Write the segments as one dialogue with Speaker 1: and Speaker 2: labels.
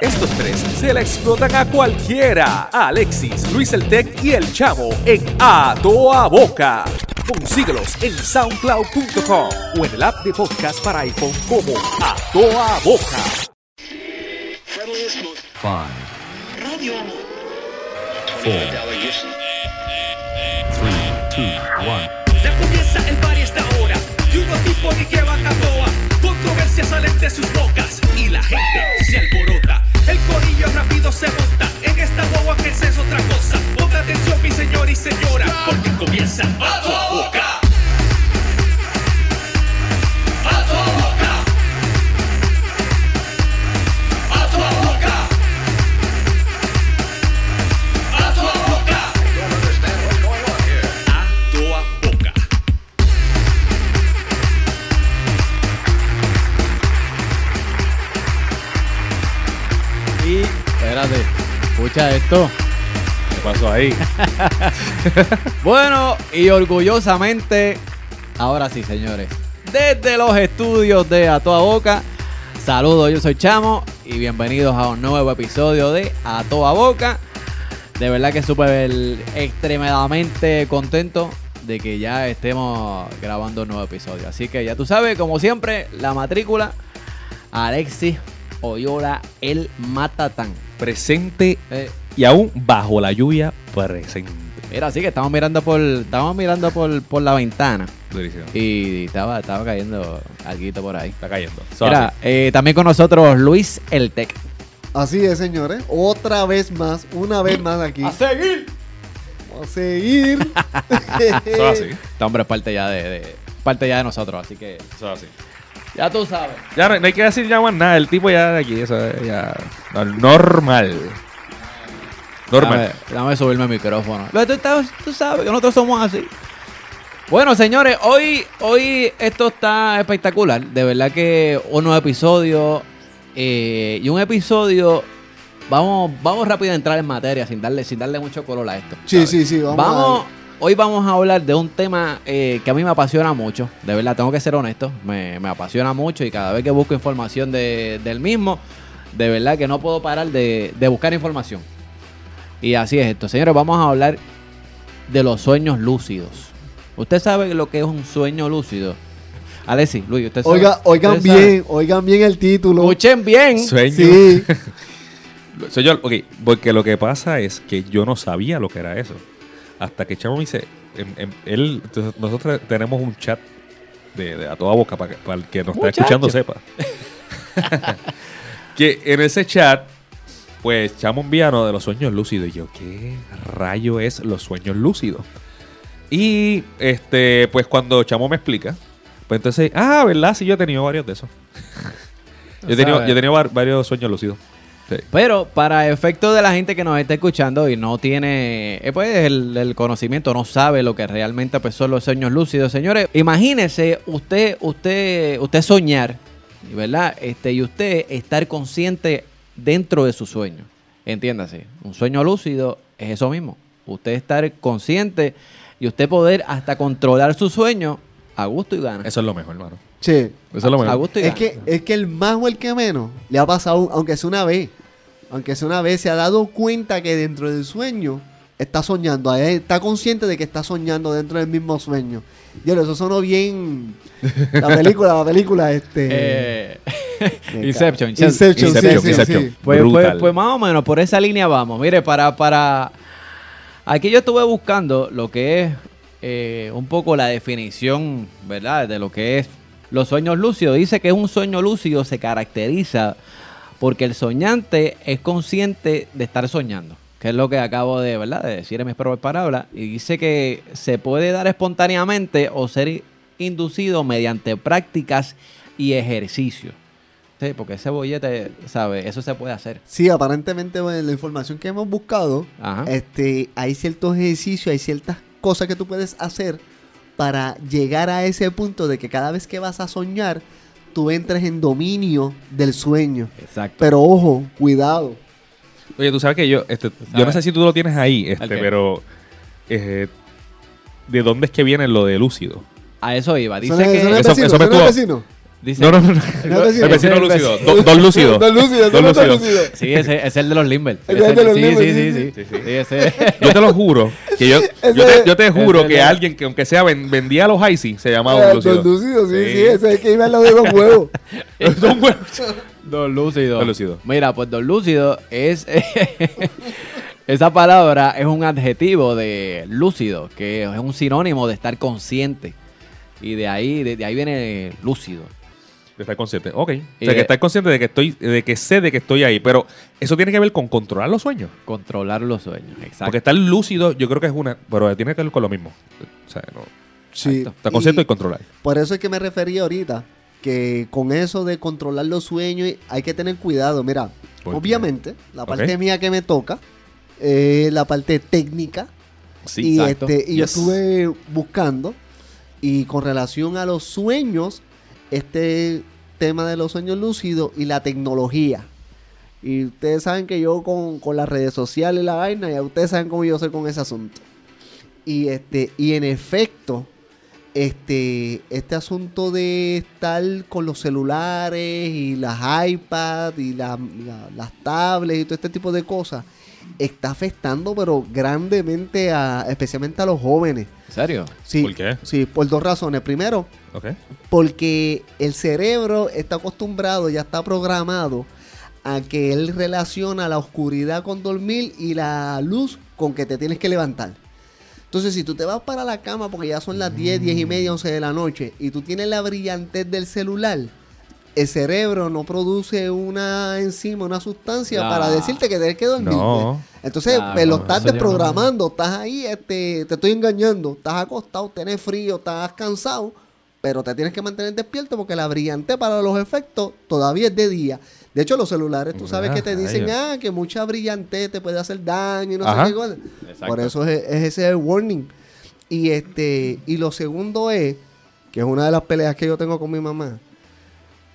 Speaker 1: Estos tres se la explotan a cualquiera. A Alexis, Luis el Tech y el Chavo en A Toa Boca. Consíguelos en soundcloud.com o en el app de podcast para iPhone como A Toa Boca.
Speaker 2: Five,
Speaker 3: Radio Amor.
Speaker 2: four, three, two, one.
Speaker 4: Ya comienza el party esta hora Y unos tipos ni que van a toa Controversias salen de sus bocas Y la gente se alborota El corillo rápido se monta. En esta guagua que es otra cosa. Ponga atención mi señor y señora Porque comienza a tu
Speaker 5: escucha esto.
Speaker 6: ¿Qué pasó ahí?
Speaker 5: Bueno, y orgullosamente, ahora sí, señores, desde los estudios de A Toda Boca, saludos, yo soy Chamo y bienvenidos a un nuevo episodio de A Toda Boca. De verdad que súper extremadamente contento de que ya estemos grabando un nuevo episodio. Así que ya tú sabes, como siempre, la matrícula Alexis Oyola el Matatán.
Speaker 6: Presente
Speaker 5: Eh,
Speaker 6: y aún bajo la lluvia, presente.
Speaker 5: mira, sí que estamos mirando por, estamos mirando por, por la ventana.
Speaker 6: Durísimo.
Speaker 5: Y estaba, estaba cayendo algo por ahí.
Speaker 6: Está cayendo.
Speaker 5: Mira, eh, también con nosotros Luis El Tec.
Speaker 7: Así es, señores. Otra vez más, una vez más aquí.
Speaker 5: seguir!
Speaker 7: Vamos a seguir.
Speaker 6: Eso es así.
Speaker 5: Este hombre es parte ya de, de- parte ya de nosotros, así que
Speaker 6: Eso es así.
Speaker 5: Ya tú sabes.
Speaker 6: Ya no, no hay que decir ya más nada. El tipo ya de aquí, eso es ya. no, normal. Normal.
Speaker 5: Dame, dame subirme el micrófono. Lo- Tú, estás- tú sabes que nosotros somos así. Bueno, señores, hoy, hoy esto está espectacular. De verdad que un nuevo episodio. eh, y un episodio. Vamos, vamos rápido a entrar en materia sin darle, sin darle mucho color a esto.
Speaker 7: sí, sí, sí. Vamos,
Speaker 5: Vamos,
Speaker 7: a
Speaker 5: hoy vamos a hablar de un tema eh, que a mí me apasiona mucho. De verdad, tengo que ser honesto. Me, me apasiona mucho y cada vez que busco información de- del mismo, de verdad que no puedo parar de, de buscar información. Y así es esto. Señores, vamos a hablar de los sueños lúcidos. ¿Usted sabe lo que es un sueño lúcido? Alessi, Luis, ¿usted sabe?
Speaker 7: Oiga, oigan
Speaker 5: ¿Usted sabe?
Speaker 7: bien, oigan bien el título.
Speaker 5: Escuchen bien.
Speaker 6: Sueño.
Speaker 7: Sí.
Speaker 6: Yo, ok, porque lo que pasa es que yo no sabía lo que era eso. Hasta que Chamo me dice, em- em, él, nosotros tenemos un chat de, de a toda boca para que, para el que nos está escuchando sepa. que en ese chat, pues Chamo enviano de los sueños lúcidos. Y yo, ¿qué rayo es los sueños lúcidos? Y este, pues cuando Chamo me explica, pues entonces, ah, ¿verdad? Sí, yo he tenido varios de esos. yo, he tenido, yo he tenido var- varios sueños lúcidos. Sí.
Speaker 5: Pero para efecto de la gente que nos está escuchando y no tiene eh, pues, el, el conocimiento, no sabe lo que realmente pues, son los sueños lúcidos, señores, imagínese usted, usted, usted soñar, ¿verdad? Este, y usted estar consciente dentro de su sueño. Entiéndase, un sueño lúcido es eso mismo. Usted estar consciente y usted poder hasta controlar su sueño a gusto y gana.
Speaker 6: Eso es lo mejor, hermano.
Speaker 7: Che,
Speaker 6: Eso es lo
Speaker 5: a
Speaker 6: mejor.
Speaker 5: gusto y
Speaker 7: es
Speaker 5: gana.
Speaker 7: que, es que el más o el que menos le ha pasado, aunque sea una vez, aunque sea una vez, se ha dado cuenta que dentro del sueño está soñando. Está consciente de que está soñando dentro del mismo sueño. Dios, eso sonó bien. La película, la película, este.
Speaker 5: Eh, Inception.
Speaker 7: Inception, sí,
Speaker 6: Inception,
Speaker 7: sí,
Speaker 6: Inception.
Speaker 7: sí.
Speaker 5: Pues, pues, pues más o menos por esa línea vamos. Mire, para, para... Aquí yo estuve buscando lo que es eh, un poco la definición, ¿verdad? De lo que es los sueños lúcidos. Dice que un sueño lúcido se caracteriza porque el soñante es consciente de estar soñando. Que es lo que acabo de, ¿verdad? de decir en mis propias palabras. Y dice que se puede dar espontáneamente o ser inducido mediante prácticas y ejercicios. Sí, porque ese bollete, ¿sabes? Eso se puede hacer.
Speaker 7: Sí, aparentemente bueno, la información que hemos buscado,
Speaker 5: Ajá.
Speaker 7: este, hay ciertos ejercicios, hay ciertas cosas que tú puedes hacer para llegar a ese punto de que cada vez que vas a soñar, tú entres en dominio del sueño.
Speaker 5: Exacto.
Speaker 7: Pero ojo, cuidado.
Speaker 6: Oye, tú sabes que yo, este, yo no sé si tú lo tienes ahí, este, pero eh, ¿de dónde es que viene lo de lúcido?
Speaker 5: A eso iba. Dice
Speaker 7: ¿Eso es-
Speaker 5: que...
Speaker 7: eso es
Speaker 6: Eso- eso me
Speaker 7: ¿Eso
Speaker 6: estuvo-
Speaker 7: vecino?
Speaker 5: Dice,
Speaker 6: No, no, no. no.
Speaker 7: No,
Speaker 6: el vecino lúcido. Don Lúcido.
Speaker 7: Don Lúcido,
Speaker 6: Don Lúcido.
Speaker 5: Sí, ese es el de los Limber.
Speaker 7: Ese es el de los
Speaker 5: sí,
Speaker 7: Limber,
Speaker 5: sí,
Speaker 7: sí,
Speaker 5: sí,
Speaker 7: sí.
Speaker 5: sí, sí, ese-
Speaker 6: Yo te lo juro. Que yo, te, yo te juro que alguien que aunque sea ven- vendía los Icy se llamaba
Speaker 7: Ah,
Speaker 6: Don Lúcido.
Speaker 7: Don Lúcido, sí, sí,
Speaker 6: Sí.
Speaker 7: ese es el que iba al lado de Don Huevos.
Speaker 6: Don Huevo.
Speaker 5: Don Lúcido.
Speaker 6: Don Lúcido.
Speaker 5: Mira, pues Don Lúcido es. esa palabra es un adjetivo de lúcido, que es un sinónimo de estar consciente. Y de ahí, de, de ahí viene lúcido.
Speaker 6: De estar consciente. Ok. O sea, que
Speaker 5: de-
Speaker 6: estar consciente de que estoy, de que sé de que estoy ahí. Pero eso tiene que ver con controlar los sueños.
Speaker 5: Controlar los sueños. Exacto.
Speaker 6: Porque estar lúcido, yo creo que es una. Pero tiene que ver con lo mismo. O sea, no.
Speaker 7: Sí.
Speaker 6: Estar consciente y, controlar.
Speaker 7: Por eso es que me refería ahorita, que con eso de controlar los sueños hay que tener cuidado. Mira, obviamente, la parte mía que me toca, es la parte técnica,
Speaker 6: Sí,
Speaker 7: y,
Speaker 5: exacto.
Speaker 7: este, y yo estuve buscando, y con relación a los sueños, este tema de los sueños lúcidos y la tecnología. Y ustedes saben que yo con, con las redes sociales y la vaina, ya ustedes saben cómo yo soy con ese asunto. Y este, y en efecto, este, este asunto de estar con los celulares y las iPads y la- la- las tablets y todo este tipo de cosas está afectando pero grandemente a especialmente a los jóvenes.
Speaker 5: ¿En serio?
Speaker 7: Sí,
Speaker 6: ¿Por qué?
Speaker 7: Sí, por dos razones. Primero, porque el cerebro está acostumbrado, ya está programado a que él relaciona la oscuridad con dormir y la luz con que te tienes que levantar. Entonces, si tú te vas para la cama porque ya son las 10, 10 y media, 11 de la noche y tú tienes la brillantez del celular, el cerebro no produce una enzima, una sustancia para decirte que tienes que dormir.
Speaker 6: No.
Speaker 7: Entonces, pues, lo estás
Speaker 5: no-
Speaker 7: desprogramando, estás ahí, este, te estoy engañando, estás acostado, tienes frío, estás cansado, pero te tienes que mantener despierto porque la brillante para los efectos todavía es de día. De hecho, los celulares, tú sabes
Speaker 6: Ah,
Speaker 7: que te dicen, ah, que mucha brillante te puede hacer daño y no
Speaker 6: Ajá.
Speaker 7: sé qué cosa.
Speaker 5: Exacto.
Speaker 7: Por eso es, es ese el warning. Y este, y lo segundo es, que es una de las peleas que yo tengo con mi mamá,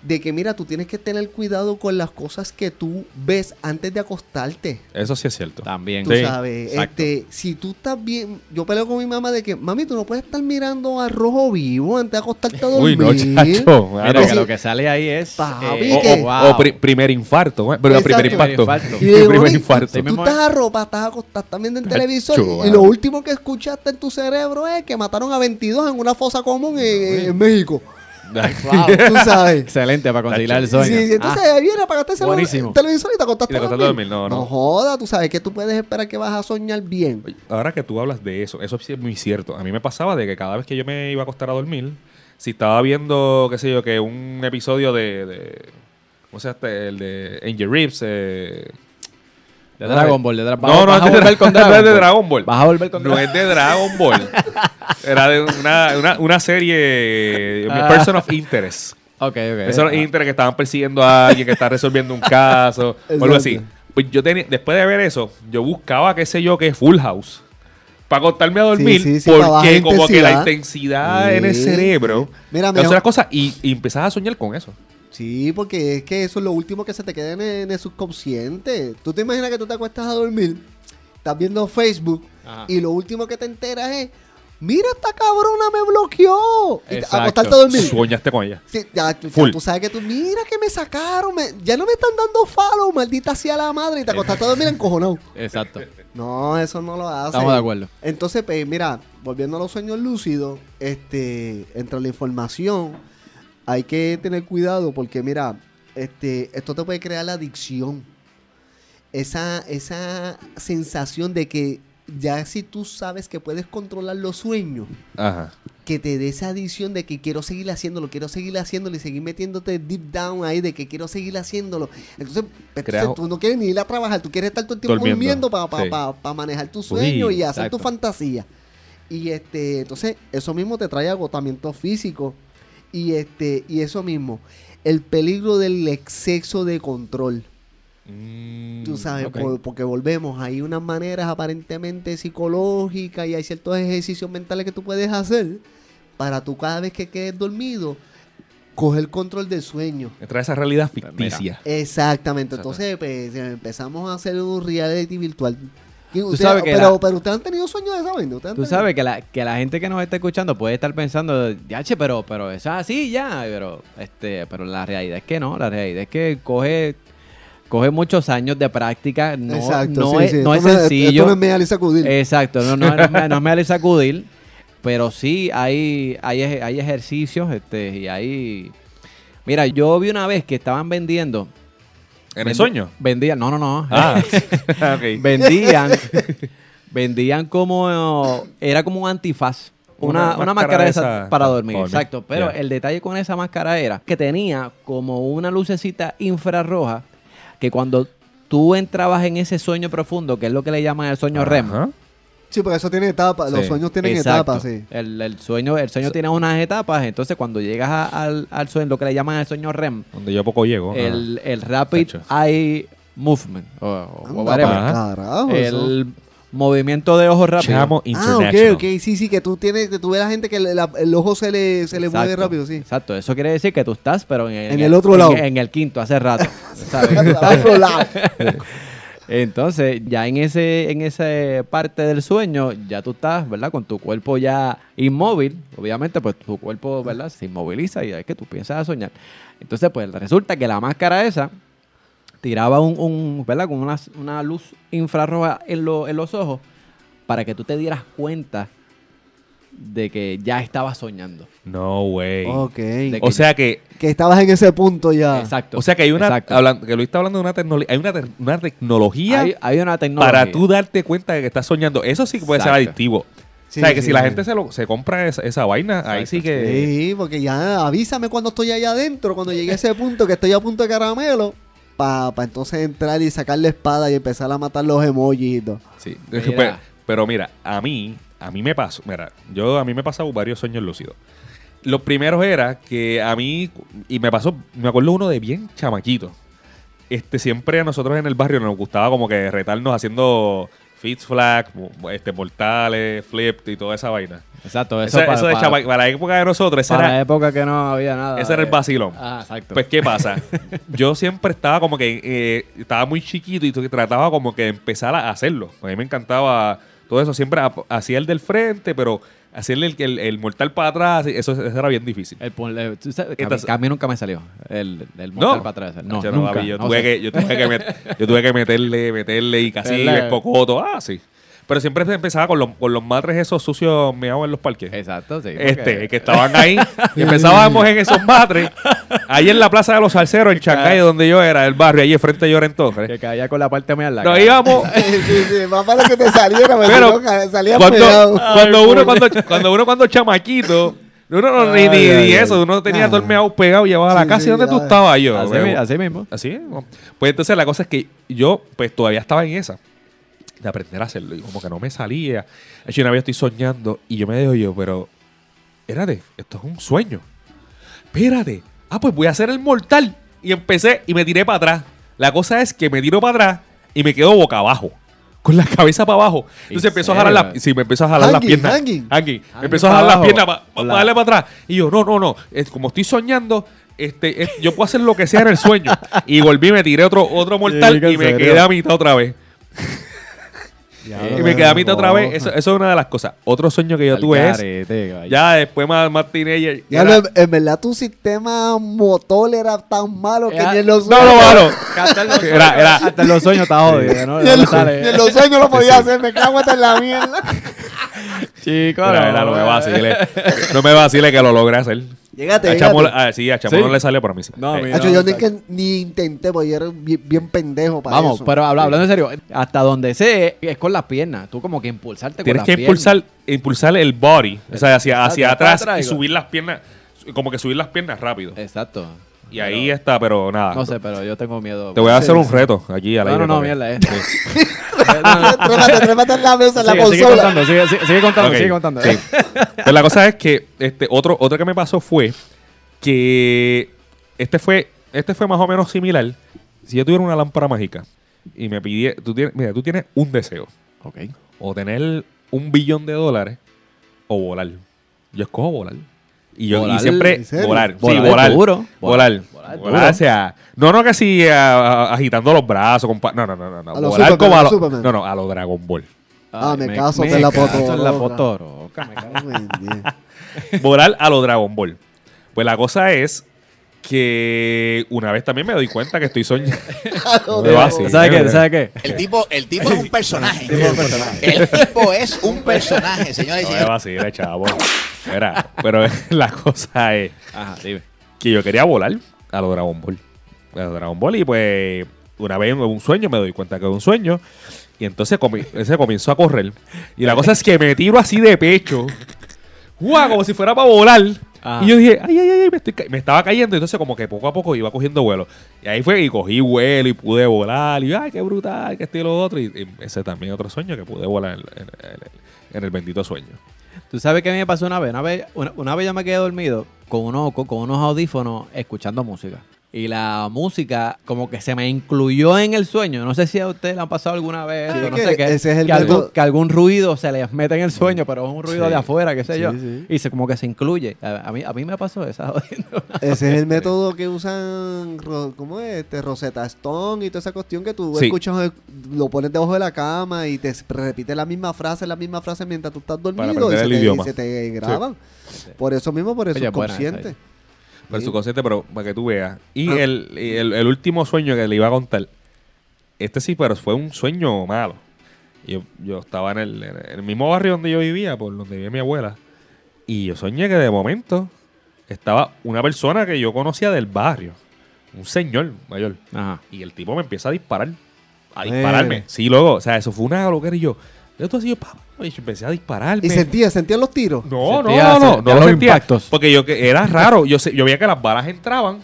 Speaker 7: de que mira, tú tienes que tener cuidado con las cosas que tú ves antes de acostarte.
Speaker 6: Eso sí es cierto.
Speaker 5: También.
Speaker 7: Tú
Speaker 6: Sí,
Speaker 7: sabes,
Speaker 5: exacto.
Speaker 7: este, si tú estás bien, yo peleo con mi mamá de que, mami, tú no puedes estar mirando a rojo vivo antes de acostarte a dormir.
Speaker 6: Uy, no, chacho.
Speaker 5: Mira, que
Speaker 7: sí.
Speaker 5: lo que sale ahí es.
Speaker 7: Papi,
Speaker 6: O,
Speaker 7: que-
Speaker 6: o-
Speaker 5: wow.
Speaker 6: o pri- primer infarto, ¿eh? pero primer impacto.
Speaker 5: Primer infarto.
Speaker 7: Y digo,
Speaker 6: primer
Speaker 7: "Oye,
Speaker 6: infarto.
Speaker 5: Sí,
Speaker 7: Tú
Speaker 5: mismo
Speaker 7: estás
Speaker 5: es.
Speaker 7: arropado, estás acostado, estás viendo el
Speaker 6: Chacho,
Speaker 7: televisor y lo último que escuchaste en tu cerebro es que mataron a 22 en una fosa común en, en México.
Speaker 5: Wow.
Speaker 7: Tú sabes.
Speaker 5: Excelente para conciliar el
Speaker 7: Sí,
Speaker 5: sueño.
Speaker 7: sí, entonces
Speaker 5: Ah,
Speaker 7: ahí viene, apagaste el,
Speaker 5: buenísimo.
Speaker 7: el televisor y te acostaste
Speaker 6: Y te
Speaker 7: a
Speaker 6: acostaste a
Speaker 7: dormir.
Speaker 6: dormir, no, no.
Speaker 7: joda, tú sabes que tú puedes esperar que vas a soñar bien.
Speaker 6: Oye, Ahora que tú hablas de eso, eso sí es muy cierto. A mí me pasaba de que cada vez que yo me iba a acostar a dormir, si estaba viendo, qué sé yo, que un episodio de. de ¿Cómo se llama? este? El de Angel Reeves. Eh,
Speaker 5: de Dragon Ball, de Dra-
Speaker 6: no, no,
Speaker 5: vas
Speaker 6: es de,
Speaker 5: volver con
Speaker 6: no es de
Speaker 5: Ball.
Speaker 6: Dragon Ball.
Speaker 5: Vas a volver con
Speaker 6: No
Speaker 5: Dragon
Speaker 6: es de Dragon Ball. Era de una, una, una serie.
Speaker 5: Ah.
Speaker 6: Person of Interest.
Speaker 5: Ok, ok.
Speaker 6: Person of. Interest que estaban persiguiendo a alguien que está resolviendo un caso o algo así. Pues yo tenía, después de ver eso, yo buscaba, qué sé yo, que Full House. Para acostarme a dormir,
Speaker 7: Sí, sí, sí, para
Speaker 6: porque como que la
Speaker 7: intensidad.
Speaker 6: en el cerebro
Speaker 7: Mira,
Speaker 6: cosas y, y empezás a soñar con eso.
Speaker 7: Sí, porque es que eso es lo último que se te queda en el, en el subconsciente. Tú te imaginas que tú te acuestas a dormir, estás viendo Facebook
Speaker 5: Ajá.
Speaker 7: y lo último que te enteras es, mira esta cabrona me bloqueó. Y
Speaker 5: Exacto.
Speaker 7: acostarte a dormir.
Speaker 6: Soñaste con ella.
Speaker 7: Sí, ya,
Speaker 6: Full.
Speaker 7: tú sabes que tú, mira que me sacaron, me- ya no me están dando follow, maldita sea la madre, y te acostaste a dormir encojonado.
Speaker 5: Exacto.
Speaker 7: No, eso no lo hace.
Speaker 5: Estamos de acuerdo.
Speaker 7: Entonces, pues, mira, volviendo a los sueños lúcidos, este, entre la información, hay que tener cuidado porque, mira, este, esto te puede crear la adicción. Esa, esa sensación de que ya si tú sabes que puedes controlar los sueños,
Speaker 6: Ajá.
Speaker 7: que te dé esa adicción de que quiero seguir haciéndolo, quiero seguir haciéndolo y seguir metiéndote deep down ahí de que quiero seguir haciéndolo. Entonces, pues, entonces tú no quieres ni ir a trabajar, tú quieres estar todo el tiempo
Speaker 6: Durmiendo,
Speaker 7: durmiendo para
Speaker 6: sí.
Speaker 7: manejar tu sueño
Speaker 6: Uy,
Speaker 7: y hacer tu
Speaker 5: exacto.
Speaker 7: fantasía. Y este, entonces, eso mismo te trae agotamiento físico. Y este, y eso mismo, el peligro del exceso de control.
Speaker 6: Mm,
Speaker 7: Tú sabes, por- porque volvemos, hay unas maneras aparentemente psicológicas y hay ciertos ejercicios mentales que tú puedes hacer para tú cada vez que quedes dormido, coger control del sueño.
Speaker 6: Me trae esa realidad
Speaker 5: Pues
Speaker 6: ficticia.
Speaker 7: Exactamente, entonces pues, empezamos a hacer un reality virtual. Y
Speaker 5: Tú
Speaker 7: usted-
Speaker 5: sabes que
Speaker 7: pero,
Speaker 5: la-
Speaker 7: pero ustedes han tenido sueños de esa vaina. ¿Ustedes han
Speaker 5: Tú
Speaker 7: tenido?
Speaker 5: sabes que la, que la gente que nos está escuchando puede estar pensando, ya che, pero, pero eso es así ya, pero este, pero la realidad es que no, la realidad es que coge, coge muchos años de práctica, no,
Speaker 7: Exacto,
Speaker 5: no
Speaker 7: sí,
Speaker 5: es,
Speaker 7: sí.
Speaker 5: no es sencillo.
Speaker 7: Esto no es media lisa acudir.
Speaker 5: Exacto, no, no, no, es me- no es me darle sacudir, pero sí hay, hay, hay ejercicios, este, y hay. Mira, yo vi una vez que estaban vendiendo.
Speaker 6: ¿En el sueño?
Speaker 5: Vendían, no, no, no.
Speaker 6: Ah, ok.
Speaker 5: vendían, vendían como, era como un antifaz. Una,
Speaker 6: Una
Speaker 5: una
Speaker 6: máscara
Speaker 5: de esa
Speaker 6: esa
Speaker 5: para dormir,
Speaker 6: dormir.
Speaker 5: exacto. Pero el detalle con esa máscara era que tenía como una lucecita infrarroja que cuando tú entrabas en ese sueño profundo, que es lo que le llaman el sueño REM,
Speaker 6: Ajá.
Speaker 7: Sí, porque eso tiene etapas. Los
Speaker 6: Sí.
Speaker 7: sueños tienen
Speaker 5: Exacto.
Speaker 7: etapas, sí.
Speaker 5: El, el sueño, el sueño tiene unas etapas, entonces cuando llegas a- al, al sueño, lo que le llaman el sueño REM,
Speaker 6: Donde yo poco llego.
Speaker 5: el, el rapid eye movement, o, o whatever.
Speaker 7: carajo, eso.
Speaker 5: el movimiento de ojos rápido.
Speaker 6: Chamo
Speaker 7: Ah, ok, ok, sí, sí, que tú tienes, que tú ves a la gente que la- el ojo se le, se le mueve rápido, sí.
Speaker 5: Exacto, eso quiere decir que tú estás, pero en,
Speaker 7: En el otro lado.
Speaker 5: En, en el quinto, hace rato. ¿sabes?
Speaker 7: Al otro lado.
Speaker 5: Entonces, ya en ese en esa parte del sueño, ya tú estás, ¿verdad? Con tu cuerpo ya inmóvil. Obviamente, pues tu cuerpo, ¿verdad? Se inmoviliza y es que tú piensas a soñar. Entonces, pues resulta que la máscara esa tiraba un, un ¿verdad? Con una, luz infrarroja en, lo- en los ojos para que tú te dieras cuenta de que ya estabas soñando.
Speaker 6: No, way.
Speaker 7: ok.
Speaker 5: De
Speaker 6: O sea que
Speaker 7: Que estabas en ese punto ya.
Speaker 5: Exacto.
Speaker 6: O sea que hay una, hablando, que Luis está hablando de una tecnología, hay una, te- una tecnología
Speaker 5: hay, hay una tecnología.
Speaker 6: para tú darte cuenta de que estás soñando. Eso sí que puede ser adictivo.
Speaker 7: Sí,
Speaker 6: o sea, que
Speaker 7: sí,
Speaker 6: si la
Speaker 7: sí.
Speaker 6: gente se, lo, se compra esa, esa vaina, ahí sí que...
Speaker 7: Sí, porque ya avísame cuando estoy allá adentro, cuando llegue a ese punto que estoy a punto de caramelo, para entonces entrar y sacar la espada y empezar a matar los emojis y todo.
Speaker 6: Sí.
Speaker 5: Mira.
Speaker 6: Pero, pero mira, a mí, a mí me pasó, mira, yo a mí me pasado varios sueños lúcidos. Los primeros era que a mí, y me pasó, me acuerdo uno de bien chamaquito. Este, siempre a nosotros en el barrio nos gustaba como que retarnos haciendo fits flag, este, mortales, flip y toda esa vaina.
Speaker 5: Exacto, eso, para,
Speaker 6: eso de
Speaker 5: para-
Speaker 6: para la época de nosotros, ese
Speaker 5: para la
Speaker 6: era,
Speaker 5: época que no había nada.
Speaker 6: ese era el vacilón.
Speaker 5: Ah, exacto.
Speaker 6: Pues, ¿qué pasa? Yo siempre estaba como que eh, estaba muy chiquito y trataba como que de empezar a hacerlo. A mí me encantaba todo eso. Siempre hacía el del frente, pero hacerle el, el, el mortal para atrás, eso, eso era bien difícil.
Speaker 5: El sabes a, mí,
Speaker 6: Entonces-
Speaker 5: que a mí nunca me salió el, el mortal para atrás. No,
Speaker 6: no,
Speaker 5: nunca.
Speaker 6: yo, tuve que, yo, tuve que met- yo tuve que meterle, meterle y casi
Speaker 5: Meterle.
Speaker 6: cocoto. Ah, sí. Pero siempre empezaba con los, con los matres esos sucios meados en los parques.
Speaker 5: Exacto, sí.
Speaker 6: Este,
Speaker 5: porque-
Speaker 6: que estaban ahí. y empezábamos en esos matres. Ahí en la Plaza de los Salceros, en Chancay, donde yo era, el barrio, ahí enfrente de Lloren Torres.
Speaker 5: que caía con la parte mía en la
Speaker 6: Nos
Speaker 5: cara.
Speaker 6: íbamos.
Speaker 7: sí, sí, más para que te saliera,
Speaker 6: Pero
Speaker 7: pero salía
Speaker 6: cuando,
Speaker 7: pegado.
Speaker 6: cuando uno cuando, cuando uno cuando chamaquito uno no ni, ni,
Speaker 5: Ay, ay,
Speaker 6: ni
Speaker 5: ay.
Speaker 6: eso uno tenía todo el meado pegado y llevaba a la
Speaker 7: Sí,
Speaker 6: casa y donde tú estabas yo
Speaker 5: así mismo.
Speaker 6: así mismo. pues entonces la cosa es que yo pues todavía estaba en esa de aprender a hacerlo. Y como que no me salía. De hecho una vez estoy soñando y yo me dejo yo pero espérate esto es un sueño. Espérate. Ah pues voy a hacer el mortal. Y empecé y me tiré para atrás. La cosa es que me tiro para atrás y me quedo boca abajo. Con la cabeza para abajo. Entonces
Speaker 5: ¿En
Speaker 6: empezó a jalar la, sí, me empezó a jalar las
Speaker 7: Hanging,
Speaker 6: piernas.
Speaker 7: hanging.
Speaker 6: Hanging.
Speaker 5: Hanging
Speaker 6: me empezó a jalar las piernas para darle para atrás. Y yo no no no. Es como estoy soñando este, es- yo puedo hacer lo que sea en el sueño. Y volví, me tiré otro, otro mortal y me quedé a mitad otra vez.
Speaker 5: Ya,
Speaker 6: y me quedé a mitad
Speaker 5: no.
Speaker 6: otra vez. Eso, eso es una de las cosas. Otro sueño que yo
Speaker 5: Al
Speaker 6: tuve es,
Speaker 5: garete, vaya.
Speaker 6: ya después más, más teenager.
Speaker 7: Ya
Speaker 6: era-
Speaker 7: lo- en verdad tu sistema motor era tan malo que ni en los
Speaker 6: no, no, malo.
Speaker 5: Que Hasta en los
Speaker 6: Era-
Speaker 5: sueños-
Speaker 6: era-
Speaker 5: hasta en los sueños está jodido, ¿no?
Speaker 7: ni
Speaker 5: No
Speaker 7: en en los sueños lo podía hacer, me cago hasta en la mierda.
Speaker 5: Chico,
Speaker 6: Mira, mira, no me vacile. No me vacile que lo logré hacer.
Speaker 7: Llegate,
Speaker 6: A Chamo,
Speaker 7: llegate.
Speaker 6: ah, sí, a Chamo
Speaker 5: Sí.
Speaker 6: no le salió, pero a mí sí.
Speaker 5: No,
Speaker 6: Eh,
Speaker 5: mira.
Speaker 7: Hacho, yo ni, que, ni intenté, porque yo era bien, bien pendejo para
Speaker 5: Vamos,
Speaker 7: eso.
Speaker 5: pero habla- hablando en serio, hasta donde sé es con las piernas. Tú como que impulsarte
Speaker 6: Tienes
Speaker 5: con
Speaker 6: que
Speaker 5: las
Speaker 6: impulsar, impulsar el body, o sea, hacia,
Speaker 5: Exacto,
Speaker 6: hacia
Speaker 5: para
Speaker 6: atrás
Speaker 5: atrás,
Speaker 6: y subir las piernas, como que subir las piernas rápido.
Speaker 5: piernas. Exacto.
Speaker 6: Y ahí está, pero nada.
Speaker 5: No sé, pero yo tengo miedo.
Speaker 6: Te voy a
Speaker 7: Sí,
Speaker 6: hacer un
Speaker 7: sí.
Speaker 6: reto aquí
Speaker 5: No,
Speaker 6: aire
Speaker 5: no, no,
Speaker 6: también.
Speaker 5: mierda, eh.
Speaker 6: Sí.
Speaker 7: trépate, trépate en la mesa, en la
Speaker 5: Sigue, sigue
Speaker 7: consola.
Speaker 5: contando, sigue, sigue- sigue contando,
Speaker 6: Ok,
Speaker 5: sigue contando.
Speaker 6: sí. Pues la cosa es que este otro, otro que me pasó fue que este fue, este fue más o menos similar. Si yo tuviera una lámpara mágica y me pidiera, tú tienes, mira, tú tienes un deseo,
Speaker 5: Ok.
Speaker 6: o tener un billón de dólares o volar. Yo escojo volar. Y yo
Speaker 5: Volar,
Speaker 6: y siempre volar,
Speaker 5: Volar
Speaker 6: sí, volar,
Speaker 5: duro.
Speaker 6: volar,
Speaker 5: Volar
Speaker 6: volar, sea, no no que así a- a- agitando los brazos, compa- no, no, no, no, no,
Speaker 7: A lo
Speaker 6: volar
Speaker 7: Superman,
Speaker 6: como a
Speaker 7: a lo
Speaker 6: lo,
Speaker 7: Superman.
Speaker 6: no, no, a lo Dragon Ball.
Speaker 7: Ah,
Speaker 5: Ay,
Speaker 7: me caso en la
Speaker 5: caso en la me
Speaker 7: Dios.
Speaker 6: volar a lo Dragon Ball. Pues la cosa es que una vez también me doy cuenta que estoy soñando. No me.
Speaker 5: ¿Sabes qué? ¿Sabes qué?
Speaker 3: El tipo, el tipo es un personaje. El tipo es un personaje, señores y
Speaker 6: No me
Speaker 3: señores.
Speaker 6: vacile, chavo. Mira, pero la cosa es
Speaker 5: Ajá, dime.
Speaker 6: que yo quería volar a lo Dragon Ball. A lo Dragon Ball y pues una vez en un sueño me doy cuenta que es un sueño y entonces comi- ese comenzó a correr. Y la cosa es que me tiro así de pecho. ¡Guau! Como si fuera para volar.
Speaker 5: Ajá.
Speaker 6: Y yo dije, ay, ay, ay, me, estoy ca-". me estaba cayendo. Entonces, como que poco a poco iba cogiendo vuelo. Y ahí fue y cogí vuelo y pude volar. Y ay, qué brutal, que esto y lo otro. Y, y ese también otro sueño que pude volar en, en- en- en el bendito sueño.
Speaker 5: ¿Tú sabes qué me pasó una vez? Una vez, una, vez yo me quedé dormido con con, con unos audífonos escuchando música. Y la música como que se me incluyó en el sueño. No sé si a ustedes le han pasado alguna vez.
Speaker 7: Sí,
Speaker 5: o no
Speaker 7: que
Speaker 5: sé qué.
Speaker 7: ese es el
Speaker 5: que, algún, que algún ruido se les mete en el sueño, pero es un ruido
Speaker 6: Sí.
Speaker 5: de afuera, qué sé
Speaker 7: Sí,
Speaker 5: yo.
Speaker 7: sí.
Speaker 5: Y se como que se incluye. A, a mí, a mí me pasó esa.
Speaker 7: Ese es el método que usan, ¿cómo es? Este, Rosetta Stone y toda esa cuestión que tú
Speaker 6: Sí.
Speaker 7: escuchas, eh, lo pones debajo de la cama y te repite la misma frase, la misma frase mientras tú estás dormido y se,
Speaker 6: el
Speaker 7: te,
Speaker 6: idioma.
Speaker 7: y se te graban. Por eso mismo, por eso
Speaker 5: Oye,
Speaker 7: es consciente.
Speaker 6: Pero su consciente, pero para que tú veas. Y
Speaker 7: Ah.
Speaker 6: el, y el, el último sueño que le iba a contar, este sí, pero fue un sueño malo. Yo, yo estaba en el, en el mismo barrio donde yo vivía, por donde vivía mi abuela. Y yo soñé que de momento estaba una persona que yo conocía del barrio. Un señor mayor.
Speaker 5: Ajá.
Speaker 6: Y el tipo me empieza a disparar. A
Speaker 7: Eh.
Speaker 6: dispararme. Sí, luego. O sea, eso fue una loquera y yo. Yo todo así, yo, pa, y yo empecé a dispararme.
Speaker 7: ¿Y sentías, sentías los tiros?
Speaker 6: No, no,
Speaker 5: Sentía-
Speaker 6: no, no,
Speaker 5: sentía
Speaker 6: no
Speaker 5: los
Speaker 6: lo sentía.
Speaker 5: impactos.
Speaker 6: Porque yo que era raro. Yo, sé- yo veía que las balas entraban.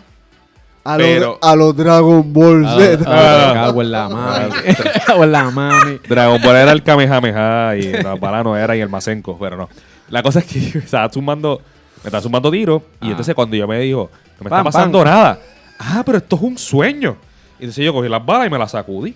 Speaker 7: A
Speaker 6: Pero-
Speaker 7: los a los Dragon Ball
Speaker 5: Ah,
Speaker 7: Z.
Speaker 5: ah, cago en la mami. Cago en la mami.
Speaker 6: Dragon Ball era el Kamehameha y las balas no era y el Masenko, pero no. La cosa es que yo estaba sumando, me estaba sumando tiros y
Speaker 5: Ah.
Speaker 6: entonces cuando yo me dijo, no me está pasando nada. Ah, pero esto es un sueño. Y entonces yo cogí las balas y me las sacudí.